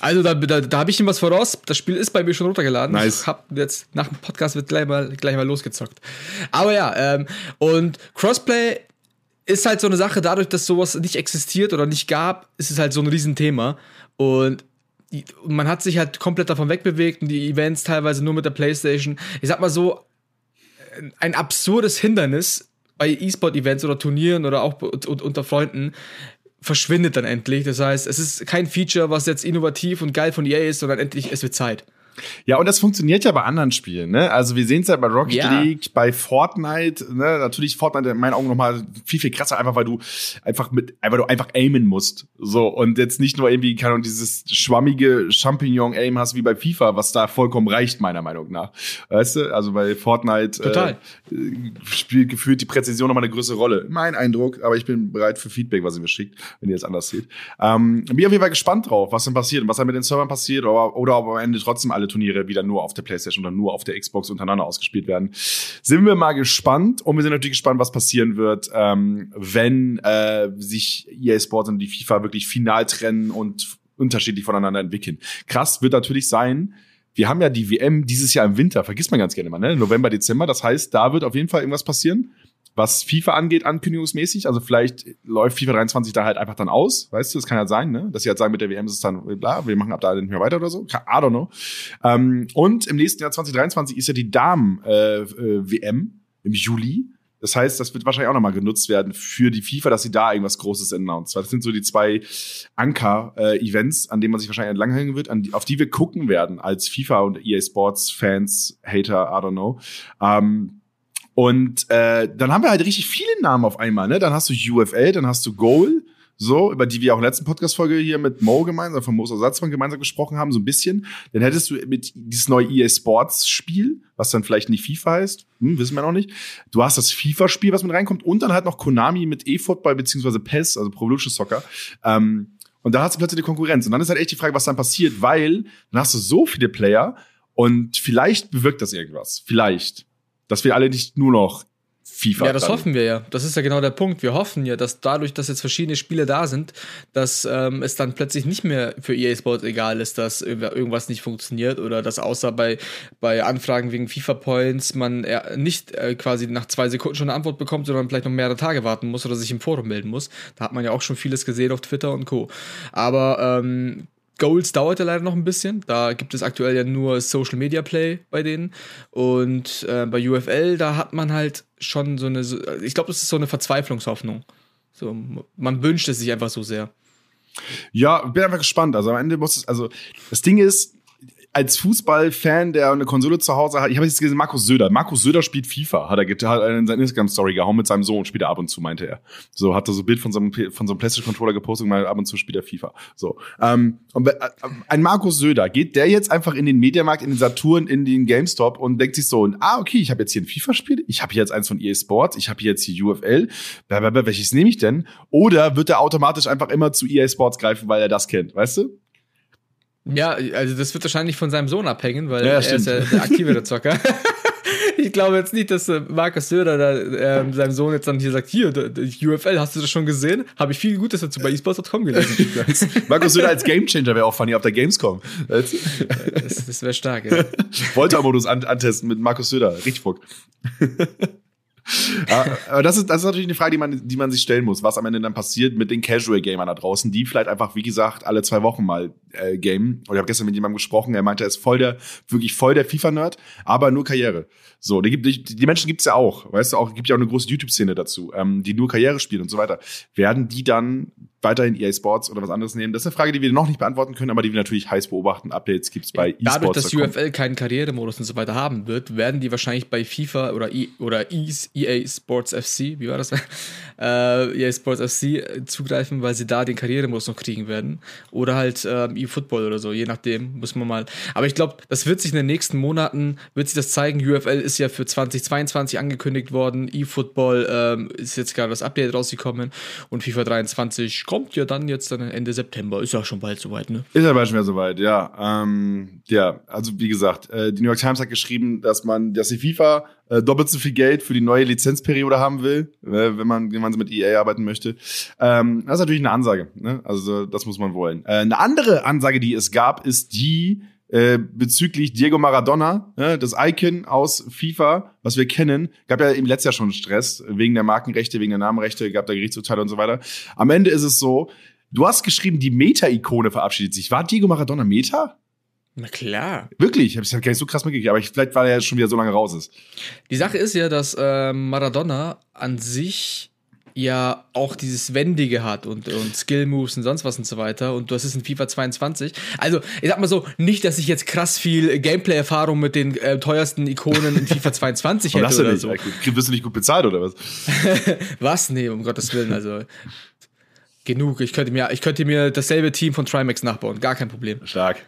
Also da, da, da habe ich ihm was voraus. Das Spiel ist bei mir schon runtergeladen. Nice. Ich hab jetzt nach dem Podcast wird gleich mal gleich mal losgezockt. Aber ja, ähm, und Crossplay ist halt so eine Sache, dadurch, dass sowas nicht existiert oder nicht gab, ist es halt so ein Riesenthema. Und man hat sich halt komplett davon wegbewegt und die Events teilweise nur mit der Playstation. Ich sag mal so, ein absurdes Hindernis bei E-Sport-Events oder Turnieren oder auch unter Freunden verschwindet dann endlich. Das heißt, es ist kein Feature, was jetzt innovativ und geil von EA ist, sondern endlich, es wird Zeit. Ja, und das funktioniert ja bei anderen Spielen, ne? Also wir sehen es ja bei Rocket ja. League, bei Fortnite, ne? Natürlich Fortnite in meinen Augen nochmal viel, viel krasser, einfach weil du einfach mit, einfach du einfach aimen musst. So, und jetzt nicht nur irgendwie, keine Ahnung, dieses schwammige Champignon-Aim hast wie bei FIFA, was da vollkommen reicht, meiner Meinung nach. Weißt du? Also bei Fortnite Total. Äh, spielt gefühlt die Präzision nochmal eine größere Rolle. Mein Eindruck, aber ich bin bereit für Feedback, was ihr mir schickt, wenn ihr es anders seht. Ähm, bin auf jeden Fall gespannt drauf, was denn passiert, was dann mit den Servern passiert, oder, oder ob am Ende trotzdem alle Turniere wieder nur auf der PlayStation oder nur auf der Xbox untereinander ausgespielt werden. Sind wir mal gespannt und wir sind natürlich gespannt, was passieren wird, ähm, wenn äh, sich EA Sports und die FIFA wirklich final trennen und unterschiedlich voneinander entwickeln. Krass wird natürlich sein, wir haben ja die WM dieses Jahr im Winter, vergisst man ganz gerne mal, ne? November, Dezember. Das heißt, da wird auf jeden Fall irgendwas passieren was FIFA angeht, ankündigungsmäßig. Also vielleicht läuft FIFA 23 da halt einfach dann aus, weißt du, das kann ja sein, ne? Dass sie halt sagen, mit der WM ist es dann, bla, wir machen ab da nicht mehr weiter oder so. I don't know. Ähm, und im nächsten Jahr 2023 ist ja die Damen-WM äh, äh, im Juli. Das heißt, das wird wahrscheinlich auch nochmal genutzt werden für die FIFA, dass sie da irgendwas Großes announcen. Das sind so die zwei Anker-Events, äh, an denen man sich wahrscheinlich entlanghangen wird, die, auf die wir gucken werden als FIFA und EA Sports Fans, Hater, I don't know. Ähm, und äh, dann haben wir halt richtig viele Namen auf einmal. Ne? Dann hast du UFL, dann hast du Goal, so, über die wir auch in der letzten Podcast-Folge hier mit Mo gemeinsam, von Mo Ersatzmann gemeinsam gesprochen haben, so ein bisschen. Dann hättest du mit dieses neue EA Sports-Spiel, was dann vielleicht nicht FIFA heißt, hm, wissen wir noch nicht. Du hast das FIFA-Spiel, was mit reinkommt, und dann halt noch Konami mit E-Football beziehungsweise PES, also Pro Evolution Soccer. Ähm, und da hast du plötzlich die Konkurrenz. Und dann ist halt echt die Frage, was dann passiert, weil dann hast du so viele Player und vielleicht bewirkt das irgendwas. Vielleicht dass wir alle nicht nur noch FIFA. Ja, das hoffen wir ja. Das ist ja genau der Punkt. Wir hoffen ja, dass dadurch, dass jetzt verschiedene Spiele da sind, dass ähm, es dann plötzlich nicht mehr für EA Sports egal ist, dass irgendwas nicht funktioniert oder dass außer bei, bei Anfragen wegen FIFA Points man nicht äh, quasi nach zwei Sekunden schon eine Antwort bekommt, sondern vielleicht noch mehrere Tage warten muss oder sich im Forum melden muss. Da hat man ja auch schon vieles gesehen auf Twitter und Co. Aber ähm, Goals dauert ja leider noch ein bisschen. Da gibt es aktuell ja nur Social Media Play bei denen. Und äh, bei UFL, da hat man halt schon so eine, ich glaube, das ist so eine Verzweiflungshoffnung. So, man wünscht es sich einfach so sehr. Ja, bin einfach gespannt. Also am Ende muss es, also das Ding ist, als Fußballfan, der eine Konsole zu Hause hat, ich habe jetzt gesehen, Markus Söder. Markus Söder spielt FIFA, hat er hat in seiner Instagram-Story gehauen mit seinem Sohn, spielt er ab und zu, meinte er. So, hat er so ein Bild von so einem, von so einem PlayStation-Controller gepostet und mal ab und zu spielt er FIFA. So. Ähm, und äh, ein Markus Söder, geht der jetzt einfach in den Mediamarkt, in den Saturn, in den GameStop und denkt sich so, ah, okay, ich habe jetzt hier ein FIFA-Spiel, ich habe hier jetzt eins von EA Sports, ich habe hier jetzt hier UFL, blablabla, welches nehme ich denn? Oder wird er automatisch einfach immer zu EA Sports greifen, weil er das kennt, weißt du? Ja, also das wird wahrscheinlich von seinem Sohn abhängen, weil ja, er stimmt. ist ja der aktivere Zocker. ich glaube jetzt nicht, dass äh, Markus Söder da, äh, seinem Sohn jetzt dann hier sagt, hier, UFL, hast du das schon gesehen? Habe ich viel Gutes dazu bei esports.com gelesen. Markus Söder als Gamechanger wäre auch funny auf der Gamescom. das, das wäre stark, ja. Volta-Modus antesten mit Markus Söder. Richtig Bock. Aber das ist, das ist natürlich eine Frage, die man, die man sich stellen muss, was am Ende dann passiert mit den Casual-Gamern da draußen, die vielleicht einfach, wie gesagt, alle zwei Wochen mal äh, gamen. Und ich habe gestern mit jemandem gesprochen, er meinte, er ist voll der, wirklich voll der FIFA-Nerd, aber nur Karriere. So, die, gibt, die, die Menschen gibt's ja auch, weißt du, auch gibt ja auch eine große YouTube-Szene dazu, ähm, die nur Karriere spielen und so weiter. Werden die dann weiterhin EA Sports oder was anderes nehmen? Das ist eine Frage, die wir noch nicht beantworten können, aber die wir natürlich heiß beobachten. Updates gibt's bei eSports. Dadurch, dass UFL keinen Karrieremodus und so weiter haben wird, werden die wahrscheinlich bei FIFA oder, e oder EA Sports FC, wie war das? äh, EA Sports FC zugreifen, weil sie da den Karrieremodus noch kriegen werden. Oder halt ähm, eFootball oder so, je nachdem, muss man mal. Aber ich glaube, das wird sich in den nächsten Monaten, wird sich das zeigen. UFL ist ja für 2022 angekündigt worden. eFootball ähm, ist jetzt gerade das Update rausgekommen und FIFA 23 kommt ja dann jetzt dann Ende September. Ist ja schon bald soweit, ne? Ist ja bald schon wieder soweit, ja. Ähm, ja, also wie gesagt, äh, die New York Times hat geschrieben, dass man, dass die FIFA äh, doppelt so viel Geld für die neue Lizenzperiode haben will, äh, wenn man gemeinsam mit EA arbeiten möchte. Ähm, das ist natürlich eine Ansage. Ne? Also das muss man wollen. Äh, eine andere Ansage, die es gab, ist die äh, bezüglich Diego Maradona, ne, das Icon aus FIFA, was wir kennen, gab ja im letzten Jahr schon Stress wegen der Markenrechte, wegen der Namenrechte, gab da Gerichtsurteile und so weiter. Am Ende ist es so, du hast geschrieben, die Meta-Ikone verabschiedet sich. War Diego Maradona Meta? Na klar. Wirklich? Ich habe es gar nicht so krass mitgekriegt, aber ich, vielleicht, weil er schon wieder so lange raus ist. Die Sache ist ja, dass äh, Maradona an sich ja auch dieses Wendige hat und, und Skill-Moves und sonst was und so weiter. Und du hast es in FIFA 22. Also, ich sag mal so, nicht, dass ich jetzt krass viel Gameplay-Erfahrung mit den äh, teuersten Ikonen in FIFA 22 hätte oder nicht, so. Wirst du nicht gut bezahlt oder was? was? Nee, um Gottes Willen. Also, genug. Ich könnte mir, ich könnte mir dasselbe Team von Trimax nachbauen. Gar kein Problem. Stark.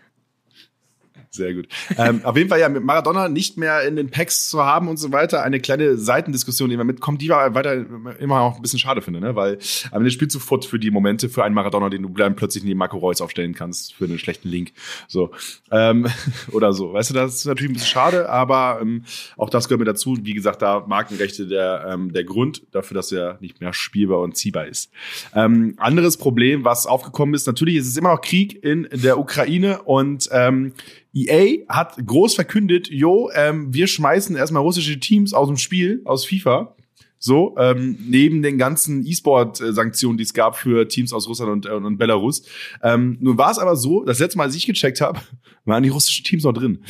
Sehr gut. ähm, auf jeden Fall ja mit Maradona nicht mehr in den Packs zu haben und so weiter. Eine kleine Seitendiskussion, die immer mitkommt, die war weiter immer auch ein bisschen schade finde, ne? Weil am Ende spielst du Foot für die Momente für einen Maradona, den du dann plötzlich neben Marco Reus aufstellen kannst für einen schlechten Link. So. Ähm, oder so. Weißt du, das ist natürlich ein bisschen schade, aber ähm, auch das gehört mir dazu. Wie gesagt, da Markenrechte der, ähm, der Grund dafür, dass er nicht mehr spielbar und ziehbar ist. Ähm, anderes Problem, was aufgekommen ist, natürlich ist es immer noch Krieg in der Ukraine und ähm, EA hat groß verkündet, jo, ähm, wir schmeißen erstmal russische Teams aus dem Spiel, aus FIFA. So, ähm, neben den ganzen E-Sport-Sanktionen, die es gab für Teams aus Russland und, äh, und Belarus. Ähm, nun war es aber so, das letzte Mal, als ich gecheckt habe, waren die russischen Teams noch drin.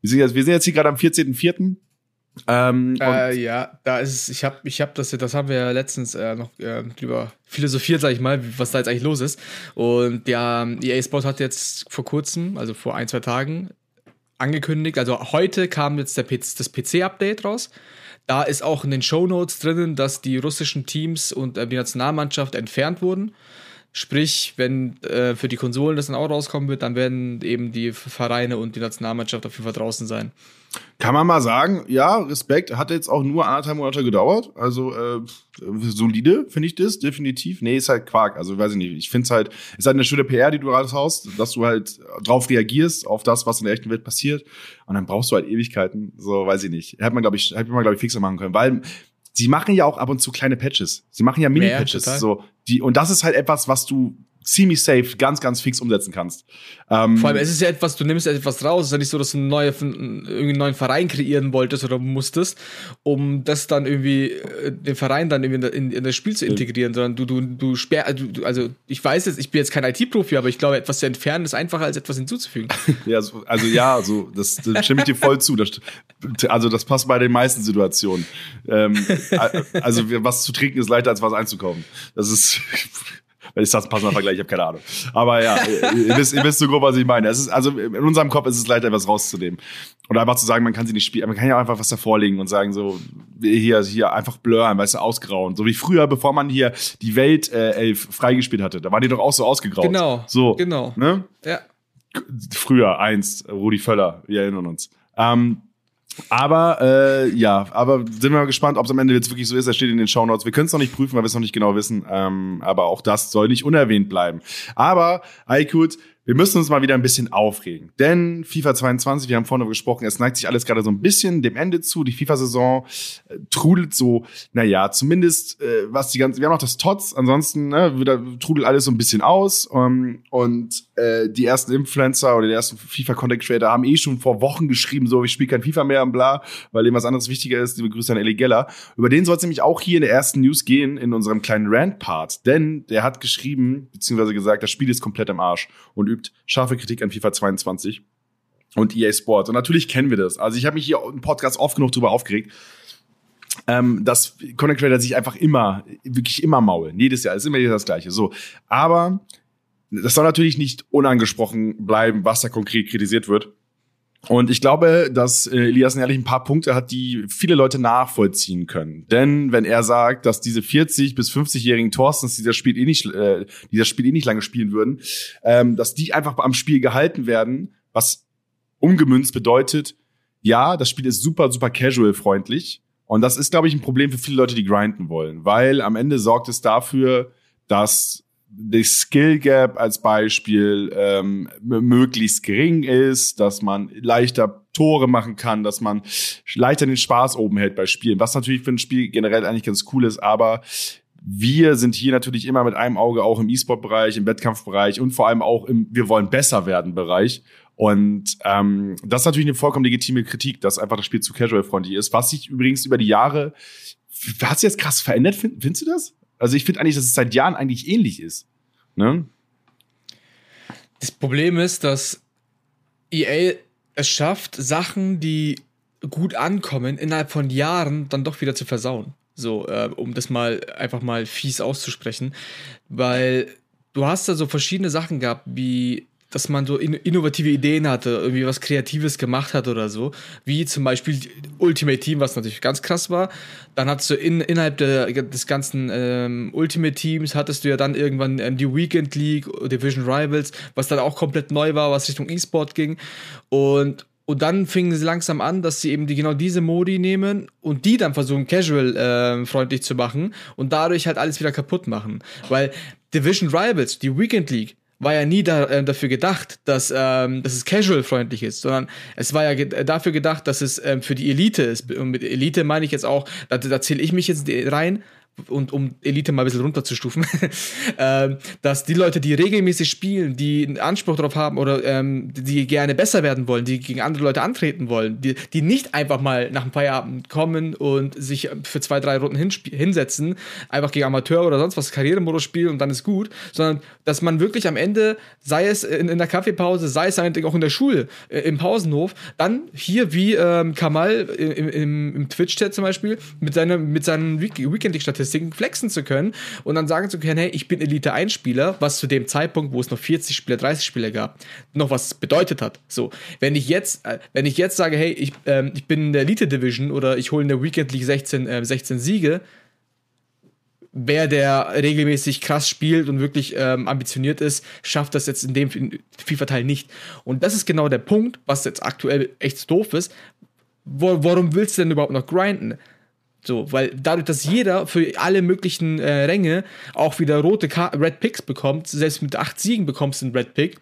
Wir sind jetzt, wir sind jetzt hier gerade am 14.04. Ähm, äh, ja, da ist es, ich habe ich hab das, das haben wir ja letztens äh, noch äh, drüber philosophiert, sag ich mal, was da jetzt eigentlich los ist. Und ja, EA Sport hat jetzt vor kurzem, also vor ein, zwei Tagen, angekündigt, also heute kam jetzt der, das PC-Update raus. Da ist auch in den Show Notes drinnen, dass die russischen Teams und äh, die Nationalmannschaft entfernt wurden. Sprich, wenn äh, für die Konsolen das dann auch rauskommen wird, dann werden eben die Vereine und die Nationalmannschaft auf jeden Fall draußen sein. Kann man mal sagen, ja, Respekt, hat jetzt auch nur anderthalb Monate gedauert. Also äh, solide, finde ich das, definitiv. Nee, ist halt Quark. Also weiß ich nicht. Ich finde es halt, ist halt eine schöne PR, die du raushaust, dass du halt drauf reagierst, auf das, was in der echten Welt passiert. Und dann brauchst du halt Ewigkeiten. So, weiß ich nicht. Hätte man, glaube ich, hätte man, glaube ich, fixer machen können. Weil sie machen ja auch ab und zu kleine Patches. Sie machen ja Mini-Patches. Ja, so, die, und das ist halt etwas, was du ziemlich safe, ganz, ganz fix umsetzen kannst. Ähm, Vor allem, es ist ja etwas, du nimmst etwas raus. Es ist ja nicht so, dass du einen neuen, irgendwie einen neuen Verein kreieren wolltest oder musstest, um das dann irgendwie, äh, den Verein dann irgendwie in, in, in das Spiel zu integrieren, sondern du, du, du sperr, du, also ich weiß jetzt, ich bin jetzt kein IT-Profi, aber ich glaube, etwas zu entfernen ist einfacher, als etwas hinzuzufügen. ja, also, also ja, also, das, das stimme ich dir voll zu. Das, also das passt bei den meisten Situationen. Ähm, also was zu trinken ist leichter, als was einzukaufen. Das ist wenn ich das passender Vergleich, ich habe keine Ahnung. Aber ja, ihr wisst, ihr wisst so grob, was ich meine. Es ist, also in unserem Kopf ist es leichter, etwas rauszunehmen. Oder einfach zu sagen, man kann sie nicht spielen. Man kann ja einfach was davorlegen und sagen, so, hier, hier einfach blurren, weißt du, ausgrauen. So wie früher, bevor man hier die Welt äh, elf freigespielt hatte. Da waren die doch auch so ausgegraut. Genau. So. Genau. Ne? Ja. Früher, einst, Rudi Völler, wir erinnern uns. Ähm, aber äh, ja, aber sind wir mal gespannt, ob es am Ende jetzt wirklich so ist. Er steht in den Shownotes. Wir können es noch nicht prüfen, weil wir es noch nicht genau wissen. Ähm, aber auch das soll nicht unerwähnt bleiben. Aber Aykut, wir müssen uns mal wieder ein bisschen aufregen. Denn FIFA 22, wir haben vorhin gesprochen, es neigt sich alles gerade so ein bisschen dem Ende zu. Die FIFA-Saison äh, trudelt so, naja, zumindest äh, was die ganze, wir haben noch das TOTS, ansonsten ne, wieder trudelt alles so ein bisschen aus. Ähm, und äh, die ersten Influencer oder die ersten FIFA-Content-Creator haben eh schon vor Wochen geschrieben, so, ich spiele kein FIFA mehr und bla, weil ihm was anderes wichtiger ist. Liebe Grüße an Eli Geller. Über den soll es nämlich auch hier in der ersten News gehen, in unserem kleinen Rant-Part. Denn der hat geschrieben, beziehungsweise gesagt, das Spiel ist komplett im Arsch und übt scharfe Kritik an FIFA 22 und EA Sport. Und natürlich kennen wir das. Also ich habe mich hier im Podcast oft genug drüber aufgeregt, ähm, dass Content Creator sich einfach immer, wirklich immer maulen. Jedes Jahr ist immer das Gleiche. So. Aber das soll natürlich nicht unangesprochen bleiben, was da konkret kritisiert wird. Und ich glaube, dass äh, Elias ehrlich ein paar Punkte hat, die viele Leute nachvollziehen können. Denn wenn er sagt, dass diese 40 bis 50-jährigen Thorstens, die das Spiel eh nicht, äh, die das Spiel eh nicht lange spielen würden, ähm, dass die einfach am Spiel gehalten werden, was umgemünzt bedeutet, ja, das Spiel ist super, super casual-freundlich. Und das ist, glaube ich, ein Problem für viele Leute, die grinden wollen. Weil am Ende sorgt es dafür, dass die Skill Gap als Beispiel ähm, möglichst gering ist, dass man leichter Tore machen kann, dass man leichter den Spaß oben hält bei Spielen, was natürlich für ein Spiel generell eigentlich ganz cool ist, aber wir sind hier natürlich immer mit einem Auge auch im E-Sport-Bereich, im Wettkampfbereich und vor allem auch im Wir wollen besser werden Bereich. Und ähm, das ist natürlich eine vollkommen legitime Kritik, dass einfach das Spiel zu casual-freundlich ist, was sich übrigens über die Jahre, hat sich jetzt krass verändert, find, findest du das? Also ich finde eigentlich, dass es seit Jahren eigentlich ähnlich ist. Ne? Das Problem ist, dass EA es schafft, Sachen, die gut ankommen, innerhalb von Jahren dann doch wieder zu versauen. So, äh, um das mal einfach mal fies auszusprechen. Weil du hast da so verschiedene Sachen gehabt, wie dass man so in, innovative Ideen hatte, irgendwie was Kreatives gemacht hat oder so. Wie zum Beispiel Ultimate Team, was natürlich ganz krass war. Dann hattest du in, innerhalb der, des ganzen ähm, Ultimate Teams, hattest du ja dann irgendwann ähm, die Weekend League, Division Rivals, was dann auch komplett neu war, was Richtung E-Sport ging. Und und dann fingen sie langsam an, dass sie eben die, genau diese Modi nehmen und die dann versuchen, casual äh, freundlich zu machen und dadurch halt alles wieder kaputt machen. Weil Division Rivals, die Weekend League, war ja nie da, äh, dafür gedacht, dass, ähm, dass es casual-freundlich ist, sondern es war ja ge dafür gedacht, dass es ähm, für die Elite ist. Und mit Elite meine ich jetzt auch, da, da zähle ich mich jetzt rein, und um Elite mal ein bisschen runterzustufen, äh, dass die Leute, die regelmäßig spielen, die einen Anspruch darauf haben oder ähm, die gerne besser werden wollen, die gegen andere Leute antreten wollen, die, die nicht einfach mal nach dem Feierabend kommen und sich für zwei, drei Runden hinsetzen, einfach gegen Amateur oder sonst was Karrieremodus spielen und dann ist gut, sondern dass man wirklich am Ende, sei es in, in der Kaffeepause, sei es auch in der Schule, äh, im Pausenhof, dann hier wie ähm, Kamal im, im, im Twitch-Chat zum Beispiel mit, seiner, mit seinen Weekend-Statistiken Statistiken flexen zu können und dann sagen zu können, hey, ich bin Elite 1 Spieler, was zu dem Zeitpunkt, wo es noch 40 Spieler, 30 Spieler gab, noch was bedeutet hat. So, wenn ich jetzt, äh, wenn ich jetzt sage, hey, ich, ähm, ich bin in der Elite Division oder ich hole in der Weekend League 16, äh, 16 Siege, wer der regelmäßig krass spielt und wirklich ähm, ambitioniert ist, schafft das jetzt in dem FIFA-Teil nicht. Und das ist genau der Punkt, was jetzt aktuell echt doof ist. Wo, warum willst du denn überhaupt noch grinden? So, weil dadurch, dass jeder für alle möglichen äh, Ränge auch wieder rote Ka Red Picks bekommt, selbst mit acht Siegen bekommst du einen Red Pick.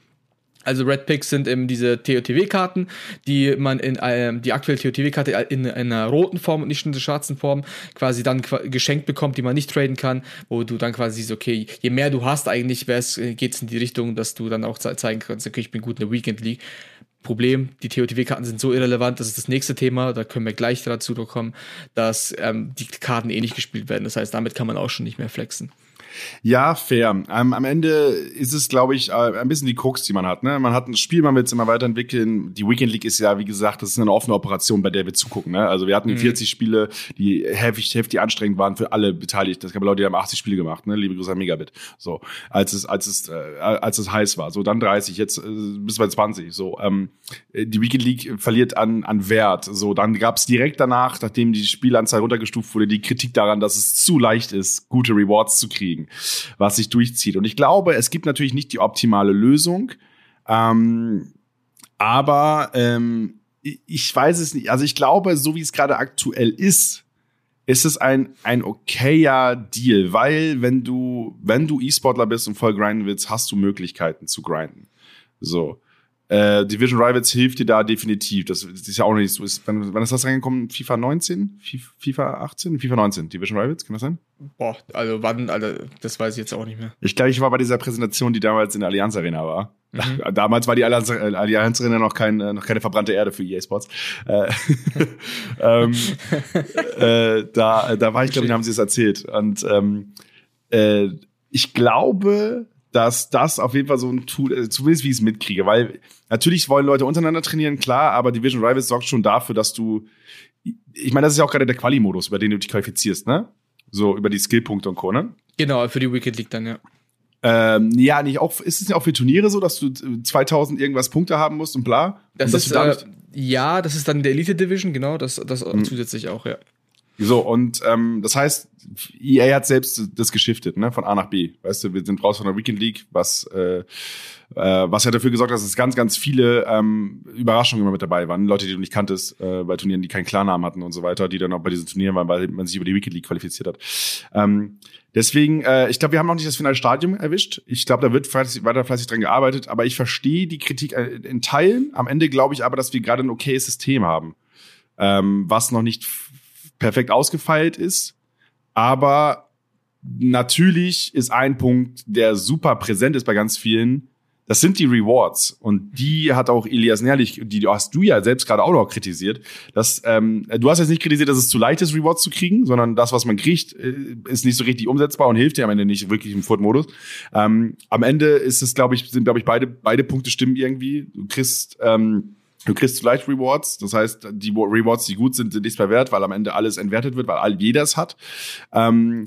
Also Red Picks sind eben diese TOTW-Karten, die man in ähm, die aktuelle TOTW-Karte in, in, einer roten Form und nicht in der schwarzen Form quasi dann geschenkt bekommt, die man nicht traden kann, wo du dann quasi siehst, okay, je mehr du hast eigentlich, geht es in die Richtung, dass du dann auch zeigen kannst, okay, ich bin gut in der Weekend League. Problem, die TOTW-Karten sind so irrelevant, das ist das nächste Thema, da können wir gleich dazu kommen, dass ähm, die Karten eh nicht gespielt werden. Das heißt, damit kann man auch schon nicht mehr flexen. Ja, fair. Ähm, am Ende ist es, glaube ich, äh, ein bisschen die Krux, die man hat. Ne? Man hat ein Spiel, man will es immer weiterentwickeln. Die Weekend League ist ja, wie gesagt, das ist eine offene Operation, bei der wir zugucken. Ne? Also wir hatten mhm. 40 Spiele, die heftig, heftig anstrengend waren für alle Beteiligten. Es gab Leute, die haben 80 Spiele gemacht. Ne? Liebe Grüße an Megabit. So, als es, als es, äh, als es heiß war. So, dann 30, jetzt äh, bis bei 20. So, ähm, die Weekend League verliert an, an Wert. So, dann gab es direkt danach, nachdem die Spielanzahl runtergestuft wurde, die Kritik daran, dass es zu leicht ist, gute Rewards zu kriegen was sich durchzieht. Und ich glaube, es gibt natürlich nicht die optimale Lösung. Ähm, aber ähm, ich weiß es nicht. Also ich glaube, so wie es gerade aktuell ist, ist es ein, ein okayer Deal, weil wenn du, wenn du E-Sportler bist und voll grinden willst, hast du Möglichkeiten zu grinden. So. Äh, Division Rivals hilft dir da definitiv. Das, das ist ja auch nicht so. Ist, wann, wann ist das reingekommen? FIFA 19? FIFA 18? FIFA 19? Division Rivals, kann das sein? Boah, also wann, also das weiß ich jetzt auch nicht mehr. Ich glaube, ich war bei dieser Präsentation, die damals in der Allianz Arena war. Mhm. Damals war die Allianz, äh, Allianz Arena noch, kein, äh, noch keine verbrannte Erde für EA Sports. Äh, ähm, äh, da, da war ich, glaube ich, haben sie es erzählt. Und ähm, äh, ich glaube, dass das auf jeden Fall so ein Tool, äh, zumindest wie ich es mitkriege, weil natürlich wollen Leute untereinander trainieren, klar, aber Division Rivals sorgt schon dafür, dass du, ich meine, das ist ja auch gerade der Quali-Modus, über den du dich qualifizierst, ne? So über die Skillpunkte und Co., ne? Genau, für die Wicked League dann, ja. Ähm, ja, nicht auch, ist es ja auch für Turniere so, dass du 2000 irgendwas Punkte haben musst und bla? Das und ist, äh, ja, das ist dann der Elite Division, genau, das, das mhm. zusätzlich auch, ja. So, und ähm, das heißt, EA hat selbst das geschiftet, ne, von A nach B. Weißt du, wir sind raus von der Weekend League, was, äh, äh, was ja dafür gesorgt hat, dass es ganz, ganz viele ähm, Überraschungen immer mit dabei waren. Leute, die du nicht kanntest, äh, bei Turnieren, die keinen Klarnamen hatten und so weiter, die dann auch bei diesen Turnieren waren, weil man sich über die Weekend League qualifiziert hat. Ähm, deswegen, äh, ich glaube, wir haben noch nicht das finale Stadium erwischt. Ich glaube, da wird fleißig, weiter fleißig dran gearbeitet, aber ich verstehe die Kritik äh, in Teilen. Am Ende glaube ich aber, dass wir gerade ein okayes System haben, ähm, was noch nicht perfekt ausgefeilt ist. Aber natürlich ist ein Punkt, der super präsent ist bei ganz vielen. Das sind die Rewards. Und die hat auch Elias Nährlich, die hast du ja selbst gerade auch noch kritisiert. Dass, ähm, du hast jetzt nicht kritisiert, dass es zu leicht ist, Rewards zu kriegen, sondern das, was man kriegt, äh, ist nicht so richtig umsetzbar und hilft dir am Ende nicht wirklich im Foot-Modus. Ähm, am Ende ist es, glaube ich, sind, glaube ich, beide, beide Punkte stimmen irgendwie. Du kriegst, ähm, Du kriegst vielleicht Rewards, das heißt, die Rewards, die gut sind, sind nichts mehr wert, weil am Ende alles entwertet wird, weil all jeder es hat. Ähm,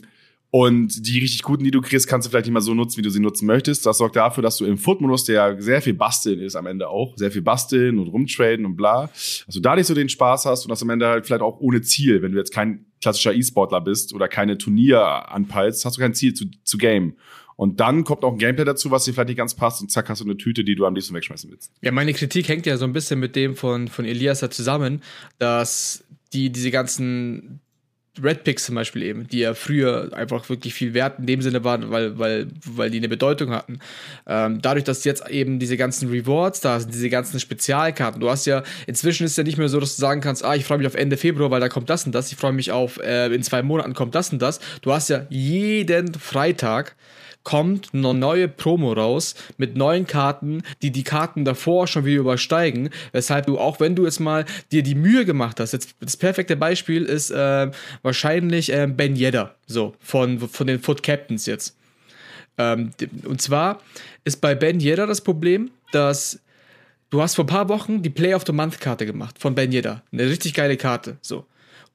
und die richtig guten, die du kriegst, kannst du vielleicht nicht mal so nutzen, wie du sie nutzen möchtest. Das sorgt dafür, dass du im Foot-Modus, der sehr viel basteln ist am Ende auch, sehr viel basteln und rumtraden und bla, also da nicht so den Spaß hast und das am Ende halt vielleicht auch ohne Ziel, wenn du jetzt kein klassischer E-Sportler bist oder keine Turnier anpeilst, hast du kein Ziel zu, zu game. Und dann kommt auch ein Gameplay dazu, was dir vielleicht nicht ganz passt und zack hast du eine Tüte, die du am liebsten wegschmeißen willst. Ja, meine Kritik hängt ja so ein bisschen mit dem von, von Elias da zusammen, dass die diese ganzen Red Picks zum Beispiel eben, die ja früher einfach wirklich viel wert in dem Sinne waren, weil, weil, weil die eine Bedeutung hatten. Ähm, dadurch, dass jetzt eben diese ganzen Rewards da sind, diese ganzen Spezialkarten, du hast ja, inzwischen ist ja nicht mehr so, dass du sagen kannst, ah, ich freue mich auf Ende Februar, weil da kommt das und das, ich freue mich auf, äh, in zwei Monaten kommt das und das. Du hast ja jeden Freitag kommt eine neue Promo raus mit neuen Karten, die die Karten davor schon wieder übersteigen. Weshalb du, auch wenn du jetzt mal dir die Mühe gemacht hast, jetzt das perfekte Beispiel ist äh, wahrscheinlich äh, Ben Yedder, so, von, von den Foot Captains jetzt. Ähm, und zwar ist bei Ben Yedder das Problem, dass du hast vor ein paar Wochen die Play of the Month Karte gemacht von Ben Yedder. Eine richtig geile Karte, so.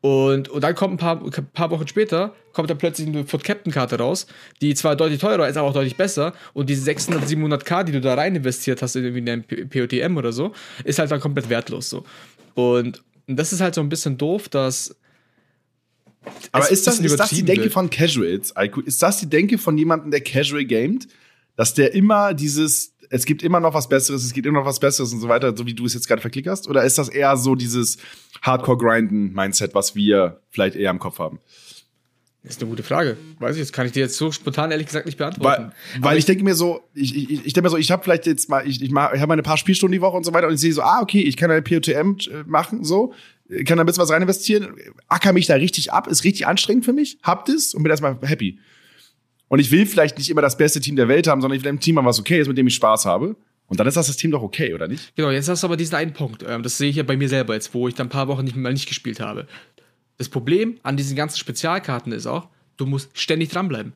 Und, und dann kommt ein paar, ein paar Wochen später, kommt dann plötzlich eine Foot Captain Karte raus, die zwar deutlich teurer ist, aber auch deutlich besser. Und diese 600, 700k, die du da rein investiert hast, irgendwie in dein POTM oder so, ist halt dann komplett wertlos so. Und, und das ist halt so ein bisschen doof, dass. Aber ist das, ist das die Denke wird. von Casuals, Aiku? Ist das die Denke von jemandem, der Casual gamet? Dass der immer dieses, es gibt immer noch was Besseres, es gibt immer noch was Besseres und so weiter, so wie du es jetzt gerade verklickerst? Oder ist das eher so dieses Hardcore-Grinden-Mindset, was wir vielleicht eher im Kopf haben? Das ist eine gute Frage. Weiß ich, das kann ich dir jetzt so spontan ehrlich gesagt nicht beantworten. Weil, weil ich, ich denke mir so, ich, ich, ich denke mir so, ich habe vielleicht jetzt mal, ich, ich, mach, ich habe meine paar Spielstunden die Woche und so weiter und ich sehe so, ah, okay, ich kann eine POTM äh, machen, so, kann da ein bisschen was rein investieren, acker mich da richtig ab, ist richtig anstrengend für mich, hab das und bin erstmal happy. Und ich will vielleicht nicht immer das beste Team der Welt haben, sondern ich will ein Team haben, was okay ist, mit dem ich Spaß habe. Und dann ist das System doch okay, oder nicht? Genau, jetzt hast du aber diesen einen Punkt. Ähm, das sehe ich ja bei mir selber jetzt, wo ich dann ein paar Wochen nicht mal nicht gespielt habe. Das Problem an diesen ganzen Spezialkarten ist auch, du musst ständig dranbleiben.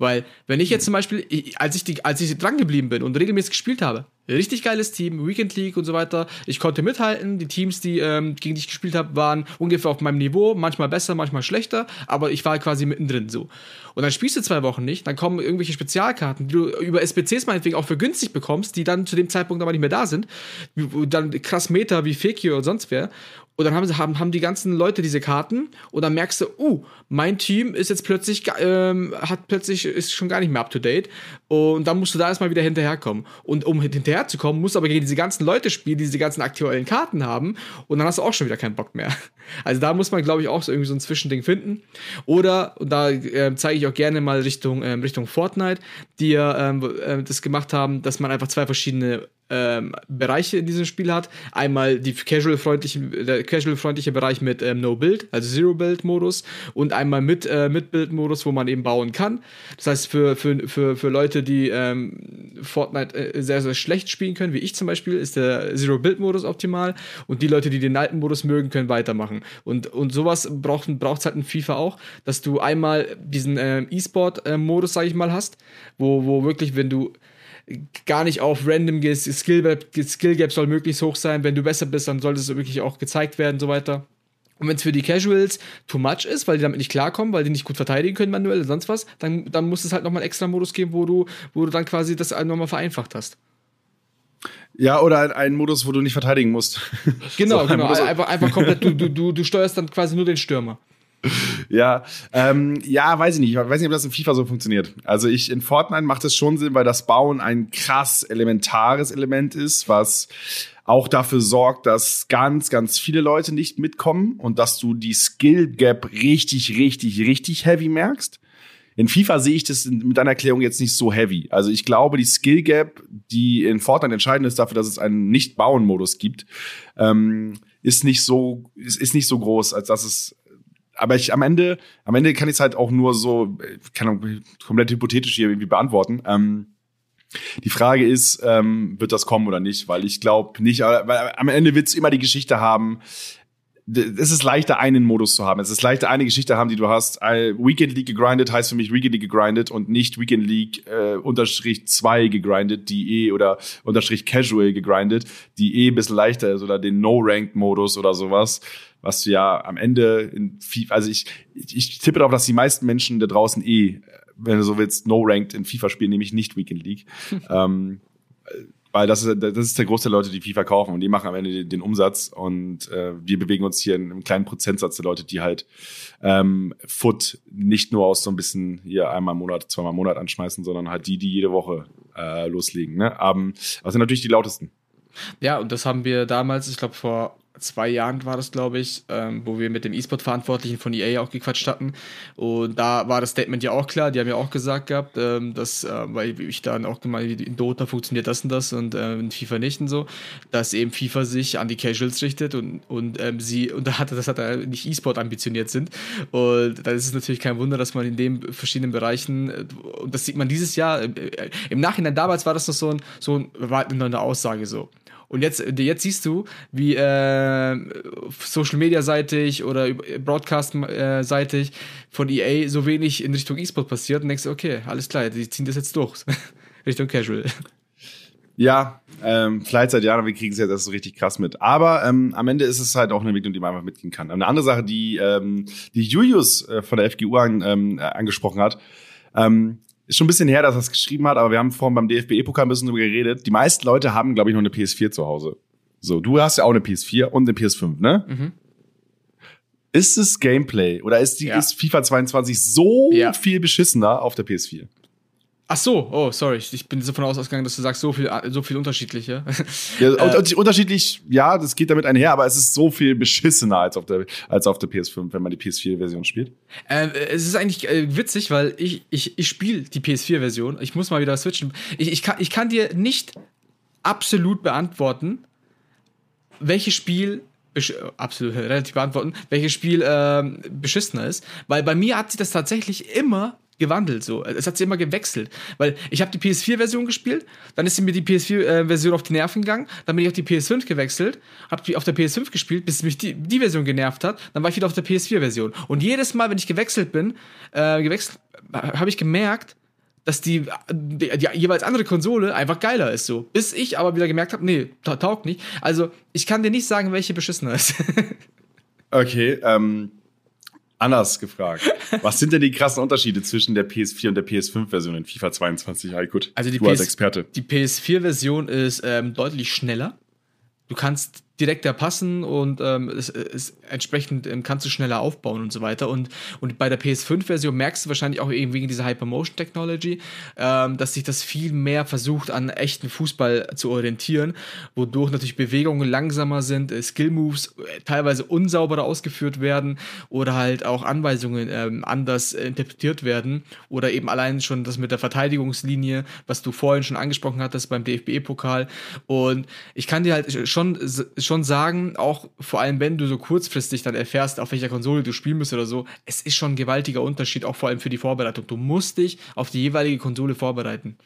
Weil, wenn ich jetzt zum Beispiel, als ich, die, als ich dran geblieben bin und regelmäßig gespielt habe, richtig geiles Team, Weekend League und so weiter, ich konnte mithalten. Die Teams, die, ähm, gegen die ich gespielt habe, waren ungefähr auf meinem Niveau, manchmal besser, manchmal schlechter, aber ich war quasi mittendrin so. Und dann spielst du zwei Wochen nicht, dann kommen irgendwelche Spezialkarten, die du über SPCs meinetwegen auch für günstig bekommst, die dann zu dem Zeitpunkt aber nicht mehr da sind. Dann krass Meta wie Fekio oder sonst wer. Und dann haben, sie, haben, haben die ganzen Leute diese Karten und dann merkst du, uh, mein Team ist jetzt plötzlich, ähm, hat plötzlich, ist schon gar nicht mehr up to date. Und dann musst du da erstmal wieder hinterherkommen. Und um hinterherzukommen, musst du aber gegen diese ganzen Leute spielen, die diese ganzen aktuellen Karten haben. Und dann hast du auch schon wieder keinen Bock mehr. Also da muss man, glaube ich, auch so irgendwie so ein Zwischending finden. Oder, und da äh, zeige ich auch gerne mal Richtung, ähm, Richtung Fortnite, die ja ähm, äh, das gemacht haben, dass man einfach zwei verschiedene ähm, Bereiche in diesem Spiel hat. Einmal die casual-freundliche, der casual-freundliche Bereich mit ähm, No-Build, also Zero-Build-Modus und einmal mit, äh, mit Build-Modus, wo man eben bauen kann. Das heißt, für, für, für, für Leute, die ähm, Fortnite äh, sehr, sehr schlecht spielen können, wie ich zum Beispiel, ist der Zero-Build-Modus optimal und die Leute, die den alten Modus mögen, können weitermachen. Und, und sowas braucht es halt in FIFA auch, dass du einmal diesen äh, E-Sport-Modus, sag ich mal, hast, wo, wo wirklich, wenn du gar nicht auf random gehst, Skill, Skill soll möglichst hoch sein. Wenn du besser bist, dann sollte es wirklich auch gezeigt werden und so weiter. Und wenn es für die Casuals too much ist, weil die damit nicht klarkommen, weil die nicht gut verteidigen können manuell oder sonst was, dann, dann muss es halt nochmal einen extra Modus geben, wo du, wo du dann quasi das nochmal vereinfacht hast. Ja, oder einen Modus, wo du nicht verteidigen musst. Genau, so, genau. Einfach, einfach komplett, du, du, du steuerst dann quasi nur den Stürmer ja, ähm, ja, weiß ich nicht. Ich weiß nicht, ob das in FIFA so funktioniert. Also ich in Fortnite macht es schon Sinn, weil das Bauen ein krass elementares Element ist, was auch dafür sorgt, dass ganz, ganz viele Leute nicht mitkommen und dass du die Skill Gap richtig, richtig, richtig heavy merkst. In FIFA sehe ich das mit deiner Erklärung jetzt nicht so heavy. Also ich glaube, die Skill Gap, die in Fortnite entscheidend ist dafür, dass es einen Nicht-Bauen-Modus gibt, ähm, ist nicht so, ist, ist nicht so groß, als dass es aber ich am Ende, am Ende kann ich es halt auch nur so, kann komplett hypothetisch hier irgendwie beantworten. Ähm, die Frage ist, ähm, wird das kommen oder nicht? Weil ich glaube nicht, weil am Ende wird es immer die Geschichte haben, es ist leichter, einen Modus zu haben. Es ist leichter, eine Geschichte haben, die du hast. Weekend League gegrindet heißt für mich Weekend League gegrindet und nicht Weekend League äh, unterstrich zwei gegrindet, die eh oder unterstrich casual gegrindet, die eh ein bisschen leichter ist oder den No-Ranked-Modus oder sowas was du ja am Ende in FIFA, also ich, ich, ich tippe darauf, dass die meisten Menschen da draußen eh, wenn du so willst, No-Ranked in FIFA spielen, nämlich nicht Weekend League. ähm, weil das ist, das ist der Großteil der Leute, die FIFA kaufen und die machen am Ende den Umsatz und äh, wir bewegen uns hier in einem kleinen Prozentsatz der Leute, die halt ähm, Foot nicht nur aus so ein bisschen hier einmal im Monat, zweimal im Monat anschmeißen, sondern halt die, die jede Woche äh, loslegen. Ne? Um, aber sind natürlich die lautesten. Ja, und das haben wir damals, ich glaube vor zwei Jahren war das, glaube ich, ähm, wo wir mit dem E-Sport-Verantwortlichen von EA auch gequatscht hatten. Und da war das Statement ja auch klar. Die haben ja auch gesagt gehabt, ähm, dass, äh, weil ich dann auch gemeint, in Dota funktioniert das und das und äh, in FIFA nicht und so, dass eben FIFA sich an die Casuals richtet und, und ähm, sie, und da hat das hat er nicht E-Sport ambitioniert sind. Und da ist es natürlich kein Wunder, dass man in den verschiedenen Bereichen, äh, und das sieht man dieses Jahr, äh, im Nachhinein damals war das noch so ein, so ein, war eine Aussage so. Und jetzt, jetzt siehst du, wie äh, Social Media seitig oder Broadcast äh, seitig von EA so wenig in Richtung E-Sport passiert und denkst, okay, alles klar, die ziehen das jetzt durch. Richtung Casual. Ja, ähm, vielleicht seit Jahren, wir kriegen es ja das so richtig krass mit. Aber ähm, am Ende ist es halt auch eine Entwicklung, die man einfach mitgehen kann. Eine andere Sache, die, ähm, die Julius äh, von der FGU an, ähm, angesprochen hat, ähm, ist schon ein bisschen her, dass er es geschrieben hat, aber wir haben vorhin beim DFB-Pokal ein bisschen drüber geredet. Die meisten Leute haben, glaube ich, noch eine PS4 zu Hause. So, du hast ja auch eine PS4 und eine PS5, ne? Mhm. Ist das Gameplay oder ist, die, ja. ist FIFA 22 so ja. viel beschissener auf der PS4? Ach so, oh, sorry. Ich bin davon ausgegangen, dass du sagst, so viel, so viel unterschiedliche. Ja, äh, unterschiedlich, ja, das geht damit einher, aber es ist so viel beschissener als auf der, als auf der PS5, wenn man die PS4-Version spielt. Äh, es ist eigentlich äh, witzig, weil ich, ich, ich spiele die PS4-Version. Ich muss mal wieder switchen. Ich, ich, kann, ich kann dir nicht absolut beantworten, welches Spiel absolut relativ beantworten, welches Spiel äh, beschissener ist, weil bei mir hat sich das tatsächlich immer gewandelt so. Es hat sich immer gewechselt, weil ich habe die PS4-Version gespielt, dann ist mir die PS4-Version auf die Nerven gegangen, dann bin ich auf die PS5 gewechselt, habe die auf der PS5 gespielt, bis mich die, die Version genervt hat, dann war ich wieder auf der PS4-Version. Und jedes Mal, wenn ich gewechselt bin, äh, gewechselt, habe ich gemerkt, dass die, die, die, jeweils andere Konsole einfach geiler ist so. Bis ich aber wieder gemerkt habe, nee, taugt nicht. Also, ich kann dir nicht sagen, welche beschissener ist. okay, ähm, anders gefragt. Was sind denn die krassen Unterschiede zwischen der PS4 und der PS5-Version in FIFA 22? Gut, also die du PS, als Experte. Die PS4-Version ist ähm, deutlich schneller. Du kannst direkter passen und ähm, es, es, entsprechend ähm, kannst du schneller aufbauen und so weiter. Und, und bei der PS5-Version merkst du wahrscheinlich auch eben wegen dieser Hypermotion Technology, ähm, dass sich das viel mehr versucht, an echten Fußball zu orientieren, wodurch natürlich Bewegungen langsamer sind, äh, Skill-Moves äh, teilweise unsauberer ausgeführt werden oder halt auch Anweisungen ähm, anders interpretiert werden oder eben allein schon das mit der Verteidigungslinie, was du vorhin schon angesprochen hattest beim DFB-Pokal. Und ich kann dir halt schon, schon schon sagen, auch vor allem wenn du so kurzfristig dann erfährst, auf welcher Konsole du spielen musst oder so, es ist schon ein gewaltiger Unterschied, auch vor allem für die Vorbereitung. Du musst dich auf die jeweilige Konsole vorbereiten.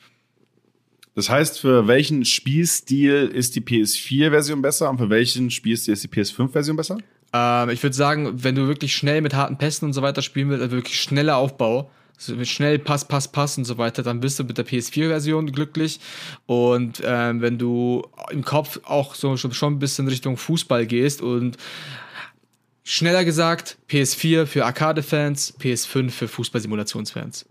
Das heißt, für welchen Spielstil ist die PS4-Version besser und für welchen Spielstil ist die PS5-Version besser? Ähm, ich würde sagen, wenn du wirklich schnell mit harten Pässen und so weiter spielen willst, also wirklich schneller Aufbau, schnell Pass, Pass, Pass und so weiter, dann bist du mit der PS4-Version glücklich. Und ähm, wenn du im Kopf auch so schon ein bisschen Richtung Fußball gehst und schneller gesagt, PS4 für Arcade-Fans, PS5 für Fußballsimulationsfans.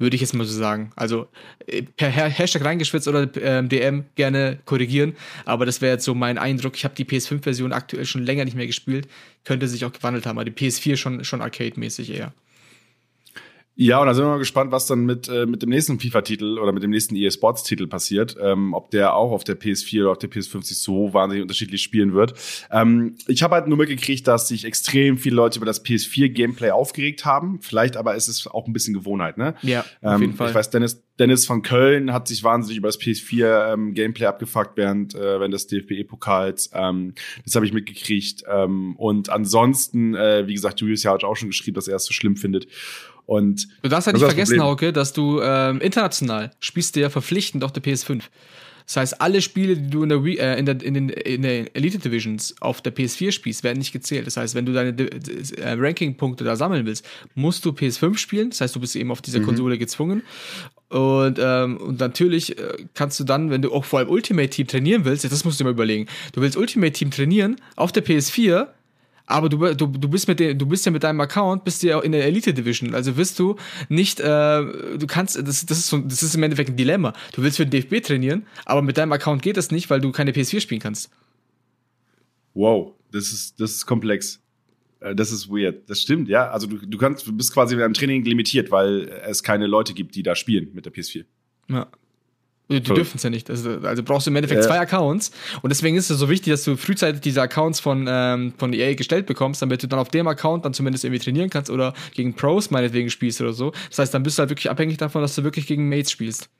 Würde ich jetzt mal so sagen. Also äh, per Hashtag reingeschwitzt oder ähm, DM gerne korrigieren. Aber das wäre jetzt so mein Eindruck. Ich habe die PS5-Version aktuell schon länger nicht mehr gespielt. Könnte sich auch gewandelt haben, aber die PS4 schon, schon arcade-mäßig eher. Ja, und da sind wir mal gespannt, was dann mit, äh, mit dem nächsten FIFA-Titel oder mit dem nächsten EA Sports-Titel passiert. Ähm, ob der auch auf der PS4 oder auf der PS50 so wahnsinnig unterschiedlich spielen wird. Ähm, ich habe halt nur mitgekriegt, dass sich extrem viele Leute über das PS4-Gameplay aufgeregt haben. Vielleicht aber ist es auch ein bisschen Gewohnheit, ne? Ja, auf ähm, jeden Fall. Ich weiß, Dennis, Dennis von Köln hat sich wahnsinnig über das PS4-Gameplay ähm, abgefuckt während, äh, während des DFB-Pokals. Ähm, das habe ich mitgekriegt. Ähm, und ansonsten, äh, wie gesagt, Julius ja hat auch schon geschrieben, dass er es so schlimm findet. Und du darfst ja nicht vergessen, Hauke, dass du ähm, international spielst du ja verpflichtend auf der PS5. Das heißt, alle Spiele, die du in der, äh, in der, in den, in der Elite Divisions auf der PS4 spielst, werden nicht gezählt. Das heißt, wenn du deine äh, Ranking-Punkte da sammeln willst, musst du PS5 spielen. Das heißt, du bist eben auf dieser mhm. Konsole gezwungen. Und, ähm, und natürlich äh, kannst du dann, wenn du auch vor allem Ultimate Team trainieren willst, das musst du dir mal überlegen. Du willst Ultimate Team trainieren auf der PS4, aber du, du, du bist mit dem, du bist ja mit deinem Account, bist ja in der Elite Division. Also wirst du nicht, äh, du kannst, das, das, ist so, das ist im Endeffekt ein Dilemma. Du willst für den DFB trainieren, aber mit deinem Account geht das nicht, weil du keine PS4 spielen kannst. Wow, das ist, das ist komplex. Äh, das ist weird. Das stimmt, ja. Also du, du kannst, du bist quasi beim Training limitiert, weil es keine Leute gibt, die da spielen mit der PS4. Ja. Die dürfen es ja nicht. Also, also brauchst du im Endeffekt ja. zwei Accounts. Und deswegen ist es so wichtig, dass du frühzeitig diese Accounts von, ähm, von EA gestellt bekommst, damit du dann auf dem Account dann zumindest irgendwie trainieren kannst oder gegen Pros meinetwegen spielst oder so. Das heißt, dann bist du halt wirklich abhängig davon, dass du wirklich gegen Mates spielst.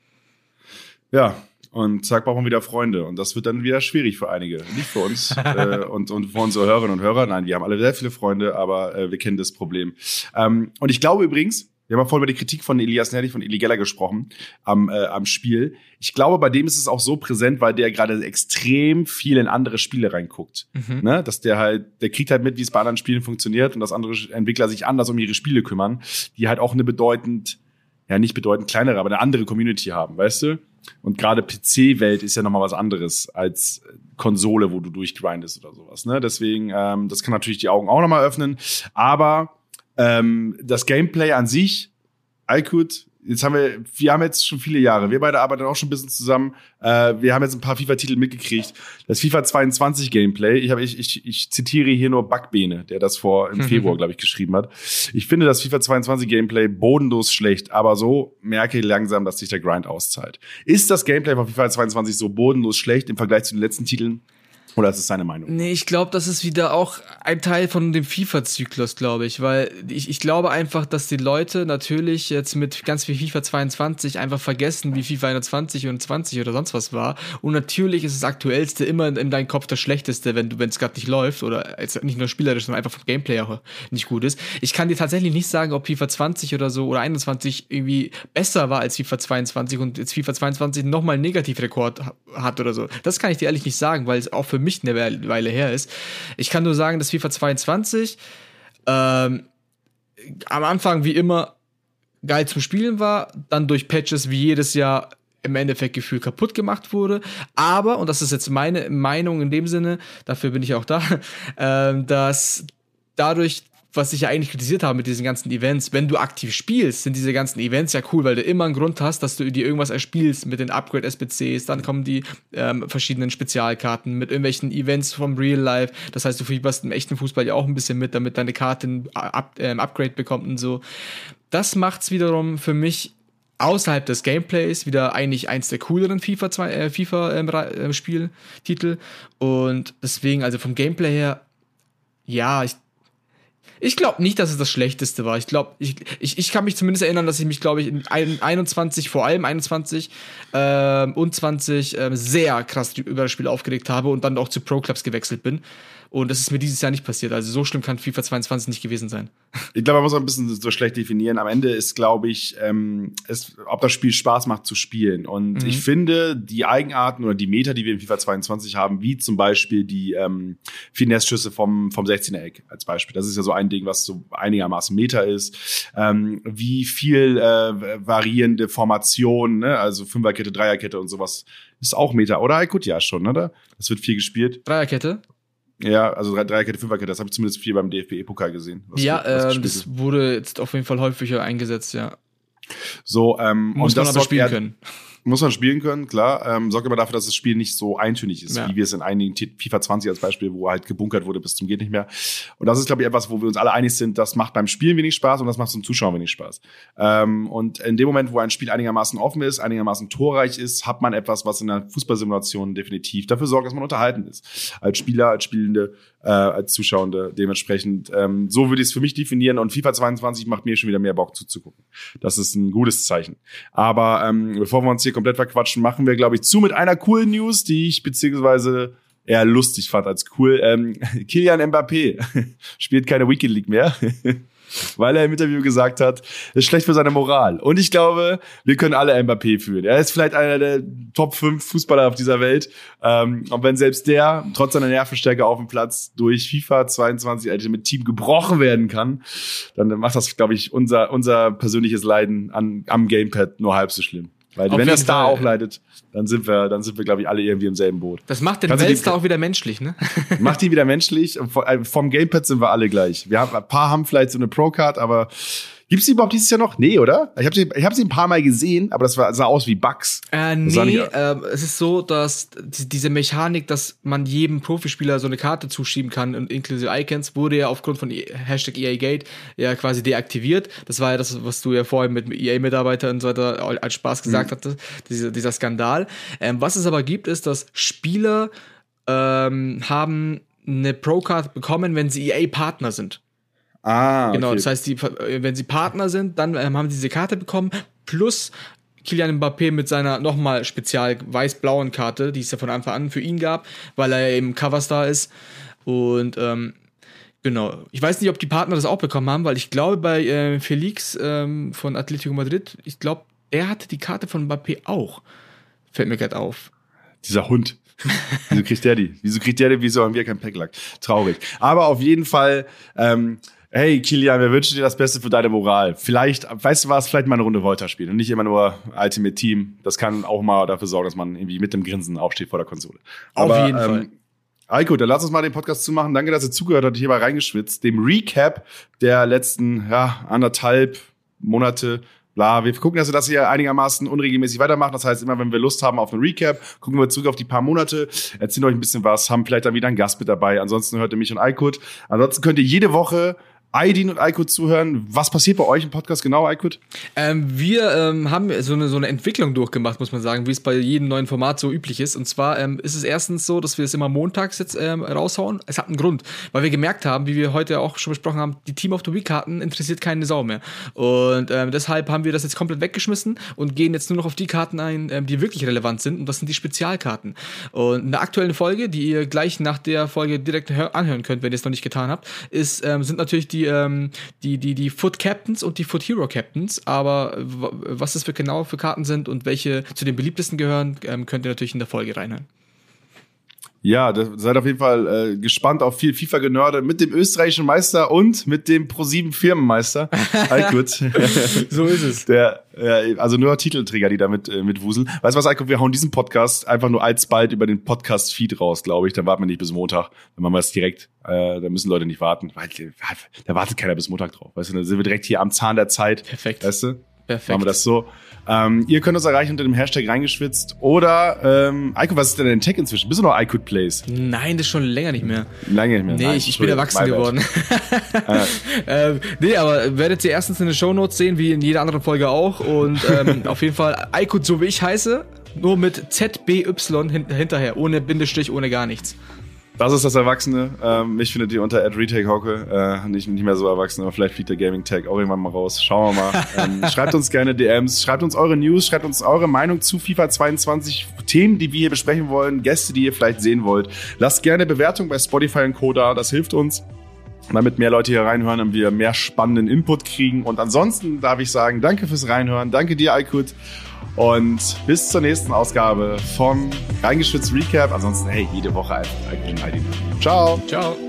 Ja, und zack, brauchen wir wieder Freunde. Und das wird dann wieder schwierig für einige. Nicht für uns äh, und, und für unsere Hörerinnen und Hörer. Nein, wir haben alle sehr viele Freunde, aber äh, wir kennen das Problem. Ähm, und ich glaube übrigens, wir haben ja vorhin über die Kritik von Elias Nerdi von Eli Geller gesprochen am, äh, am Spiel. Ich glaube, bei dem ist es auch so präsent, weil der gerade extrem viel in andere Spiele reinguckt. Mhm. Ne? Dass der halt, der kriegt halt mit, wie es bei anderen Spielen funktioniert und dass andere Entwickler sich anders um ihre Spiele kümmern, die halt auch eine bedeutend, ja nicht bedeutend kleinere, aber eine andere Community haben, weißt du? Und gerade PC-Welt ist ja nochmal was anderes als Konsole, wo du durchgrindest oder sowas. Ne? Deswegen, ähm, das kann natürlich die Augen auch nochmal öffnen. Aber ähm, das Gameplay an sich, I could, jetzt haben wir, wir haben jetzt schon viele Jahre, wir beide arbeiten auch schon ein bisschen zusammen. Äh, wir haben jetzt ein paar FIFA-Titel mitgekriegt. Das FIFA 22 Gameplay, ich, hab, ich, ich, ich zitiere hier nur Backbene, der das vor im Februar, glaube ich, geschrieben hat. Ich finde das FIFA 22 Gameplay bodenlos schlecht, aber so merke ich langsam, dass sich der Grind auszahlt. Ist das Gameplay von FIFA 22 so bodenlos schlecht im Vergleich zu den letzten Titeln? Oder ist es seine Meinung? Nee, ich glaube, das ist wieder auch ein Teil von dem FIFA-Zyklus, glaube ich. Weil ich, ich glaube einfach, dass die Leute natürlich jetzt mit ganz viel FIFA 22 einfach vergessen, wie FIFA 21 und 20 oder sonst was war. Und natürlich ist das Aktuellste immer in deinem Kopf das Schlechteste, wenn wenn es gerade nicht läuft oder jetzt nicht nur spielerisch, sondern einfach vom Gameplay auch nicht gut ist. Ich kann dir tatsächlich nicht sagen, ob FIFA 20 oder so oder 21 irgendwie besser war als FIFA 22 und jetzt FIFA 22 nochmal einen Negativrekord hat oder so. Das kann ich dir ehrlich nicht sagen, weil es auch für mich mich eine Weile her ist. Ich kann nur sagen, dass FIFA 22 ähm, am Anfang wie immer geil zum Spielen war, dann durch Patches wie jedes Jahr im Endeffekt gefühlt kaputt gemacht wurde. Aber, und das ist jetzt meine Meinung in dem Sinne, dafür bin ich auch da, äh, dass dadurch was ich ja eigentlich kritisiert habe mit diesen ganzen Events, wenn du aktiv spielst, sind diese ganzen Events ja cool, weil du immer einen Grund hast, dass du dir irgendwas erspielst mit den Upgrade-SBCs, dann kommen die ähm, verschiedenen Spezialkarten mit irgendwelchen Events vom Real Life. Das heißt, du fieberst im echten Fußball ja auch ein bisschen mit, damit deine Karte ein Up ähm, Upgrade bekommt und so. Das macht's wiederum für mich außerhalb des Gameplays wieder eigentlich eins der cooleren FIFA 2 äh, FIFA ähm, äh, Spieltitel und deswegen also vom Gameplay her ja, ich ich glaube nicht, dass es das Schlechteste war. Ich glaube, ich, ich, ich kann mich zumindest erinnern, dass ich mich, glaube ich, in 21, vor allem 21 äh, und 20 äh, sehr krass über das Spiel aufgeregt habe und dann auch zu Pro-Clubs gewechselt bin. Und das ist mir dieses Jahr nicht passiert. Also so schlimm kann FIFA 22 nicht gewesen sein. Ich glaube, man muss auch ein bisschen so schlecht definieren. Am Ende ist, glaube ich, ähm, es, ob das Spiel Spaß macht zu spielen. Und mhm. ich finde, die Eigenarten oder die Meter, die wir in FIFA 22 haben, wie zum Beispiel die ähm, Finesse-Schüsse vom, vom 16er Eck als Beispiel. Das ist ja so ein Ding, was so einigermaßen Meter ist. Ähm, wie viel äh, variierende Formationen, ne? also Fünferkette, Dreierkette und sowas, ist auch Meter. Oder Aykut ja schon, oder? Das wird viel gespielt. Dreierkette? Ja, also Dreierkette, Fünferkette, das habe ich zumindest viel beim DFB-Pokal gesehen. Ja, äh, das wurde jetzt auf jeden Fall häufiger eingesetzt, ja. So, ähm, Muss und man das aber spielen können. Muss man spielen können, klar. Ähm, sorgt aber dafür, dass das Spiel nicht so eintönig ist, ja. wie wir es in einigen FIFA 20 als Beispiel, wo halt gebunkert wurde bis zum geht nicht mehr. Und das ist, glaube ich, etwas, wo wir uns alle einig sind, das macht beim Spielen wenig Spaß und das macht zum Zuschauen wenig Spaß. Ähm, und in dem Moment, wo ein Spiel einigermaßen offen ist, einigermaßen torreich ist, hat man etwas, was in der Fußballsimulation definitiv dafür sorgt, dass man unterhalten ist. Als Spieler, als Spielende, äh, als Zuschauende dementsprechend. Ähm, so würde ich es für mich definieren und FIFA 22 macht mir schon wieder mehr Bock zuzugucken. Das ist ein gutes Zeichen. Aber ähm, bevor wir uns hier komplett verquatschen, machen wir, glaube ich, zu mit einer coolen News, die ich beziehungsweise eher lustig fand als cool. Ähm, Kilian Mbappé spielt keine Weekend League mehr. weil er im Interview gesagt hat, ist schlecht für seine Moral. Und ich glaube, wir können alle Mbappé fühlen. Er ist vielleicht einer der Top 5 Fußballer auf dieser Welt. Ähm, und wenn selbst der trotz seiner Nervenstärke auf dem Platz durch FIFA 22 Ultimate Team gebrochen werden kann, dann macht das, glaube ich, unser, unser persönliches Leiden an, am Gamepad nur halb so schlimm. Weil Auf wenn Star Fall. auch leidet, dann sind wir, dann sind wir, glaube ich, alle irgendwie im selben Boot. Das macht den Weltstar auch wieder menschlich, ne? Macht die wieder menschlich. Äh, Vom Gamepad sind wir alle gleich. Wir haben, ein paar haben vielleicht so eine Pro-Card, aber gibt's die überhaupt dieses Jahr noch? Nee, oder? Ich habe sie, ich hab sie ein paar Mal gesehen, aber das war, sah aus wie Bugs. Äh, nee, äh, es ist so, dass die, diese Mechanik, dass man jedem Profispieler so eine Karte zuschieben kann, und inklusive Icons, wurde ja aufgrund von E- Hashtag EAGate ja quasi deaktiviert. Das war ja das, was du ja vorhin mit EA-Mitarbeitern und so weiter als Spaß gesagt hattest, dieser, dieser Skandal. Ähm, was es aber gibt, ist, dass Spieler ähm, haben eine Pro-Card bekommen, wenn sie EA-Partner sind. Ah, Genau, okay. das heißt, die, wenn sie Partner sind, dann ähm, haben sie diese Karte bekommen, plus Kylian Mbappé mit seiner nochmal spezial weiß-blauen Karte, die es ja von Anfang an für ihn gab, weil er eben Coverstar ist. Und ähm, genau, ich weiß nicht, ob die Partner das auch bekommen haben, weil ich glaube, bei äh, Felix ähm, von Atletico Madrid, ich glaube, er hatte die Karte von Mbappé auch. Fällt mir gerade auf. Dieser Hund. Wieso kriegt der die? Wieso kriegt der die? Wieso haben wir kein Packlack? Traurig. Aber auf jeden Fall, ähm, hey Kilian, wir wünschen dir das Beste für deine Moral. Vielleicht, weißt du was, vielleicht mal eine Runde Volta spielen und nicht immer nur Ultimate Team. Das kann auch mal dafür sorgen, dass man irgendwie mit dem Grinsen aufsteht vor der Konsole. Auf Aber, jeden Fall. Ähm, Eiko, dann lass uns mal den Podcast zumachen. Danke, dass ihr zugehört habt, hier mal reingeschwitzt. Dem Recap der letzten, ja, anderthalb Monate. Bla, wir gucken, dass wir das hier einigermaßen unregelmäßig weitermachen. Das heißt, immer wenn wir Lust haben auf einen Recap, gucken wir zurück auf die paar Monate, erzählen euch ein bisschen was, haben vielleicht dann wieder einen Gast mit dabei. Ansonsten hört ihr mich und Aykut. Ansonsten könnt ihr jede Woche Aydin und Aykut zuhören. Was passiert bei euch im Podcast genau, Aykut? Ähm, wir ähm, haben so eine, so eine Entwicklung durchgemacht, muss man sagen, wie es bei jedem neuen Format so üblich ist. Und zwar ähm, ist es erstens so, dass wir es immer montags jetzt ähm, raushauen. Es hat einen Grund, weil wir gemerkt haben, wie wir heute auch schon besprochen haben, die Team of the Week-Karten interessiert keine Sau mehr. Und ähm, deshalb haben wir das jetzt komplett weggeschmissen und gehen jetzt nur noch auf die Karten ein, ähm, die wirklich relevant sind. Und das sind die Spezialkarten. Und in der aktuellen Folge, die ihr gleich nach der Folge direkt hör- anhören könnt, wenn ihr es noch nicht getan habt, ist, sind natürlich die, ähm, die, die, die Foot Captains und die Foot Hero Captains. Aber w- was das für genau für Karten sind und welche zu den beliebtesten gehören, ähm, könnt ihr natürlich in der Folge reinhören. Ja, da, seid auf jeden Fall äh, gespannt auf viel FIFA-Genörde mit dem österreichischen Meister und mit dem Pro7 Firmenmeister. Aykut. So ist es. Der, äh, also nur Titelträger, die da mit, äh, mit wuseln. Weißt du was, Eiko, wir hauen diesen Podcast einfach nur alsbald über den Podcast-Feed raus, glaube ich. Dann warten wir nicht bis Montag. Dann machen wir es direkt. Äh, da müssen Leute nicht warten. Weil, äh, Da wartet keiner bis Montag drauf. Weißt du, dann sind wir direkt hier am Zahn der Zeit. Perfekt. Weißt du? Perfekt. Machen wir das so. Ähm, ihr könnt uns erreichen unter dem Hashtag reingeschwitzt. Oder, ähm, Eiko, was ist denn dein Tag inzwischen? Bist du noch Eiko Plays? Nein, das ist schon länger nicht mehr. Lange nicht mehr. Nee, Nein, ich, ich bin erwachsen geworden. ähm, nee, aber werdet ihr erstens in den Shownotes sehen, wie in jeder anderen Folge auch. Und ähm, auf jeden Fall Aykut, so wie ich heiße, nur mit ZBY hin hinterher, ohne Bindestrich, ohne gar nichts. Das ist das Erwachsene. Ähm, mich findet ihr unter @retake_hocke. Äh, nicht, nicht mehr so erwachsen, aber vielleicht fliegt der Gaming Tag auch irgendwann mal raus. Schauen wir mal. ähm, schreibt uns gerne DMs, schreibt uns eure News, schreibt uns eure Meinung zu FIFA 22, Themen, die wir hier besprechen wollen, Gäste, die ihr vielleicht sehen wollt. Lasst gerne Bewertung bei Spotify und Co. da, das hilft uns. Damit mehr Leute hier reinhören und wir mehr spannenden Input kriegen. Und ansonsten darf ich sagen, danke fürs Reinhören. Danke dir, Aykut. Und bis zur nächsten Ausgabe von Reingeschwitzt Recap. Ansonsten, hey, jede Woche einfach Aydin. Ciao. Ciao.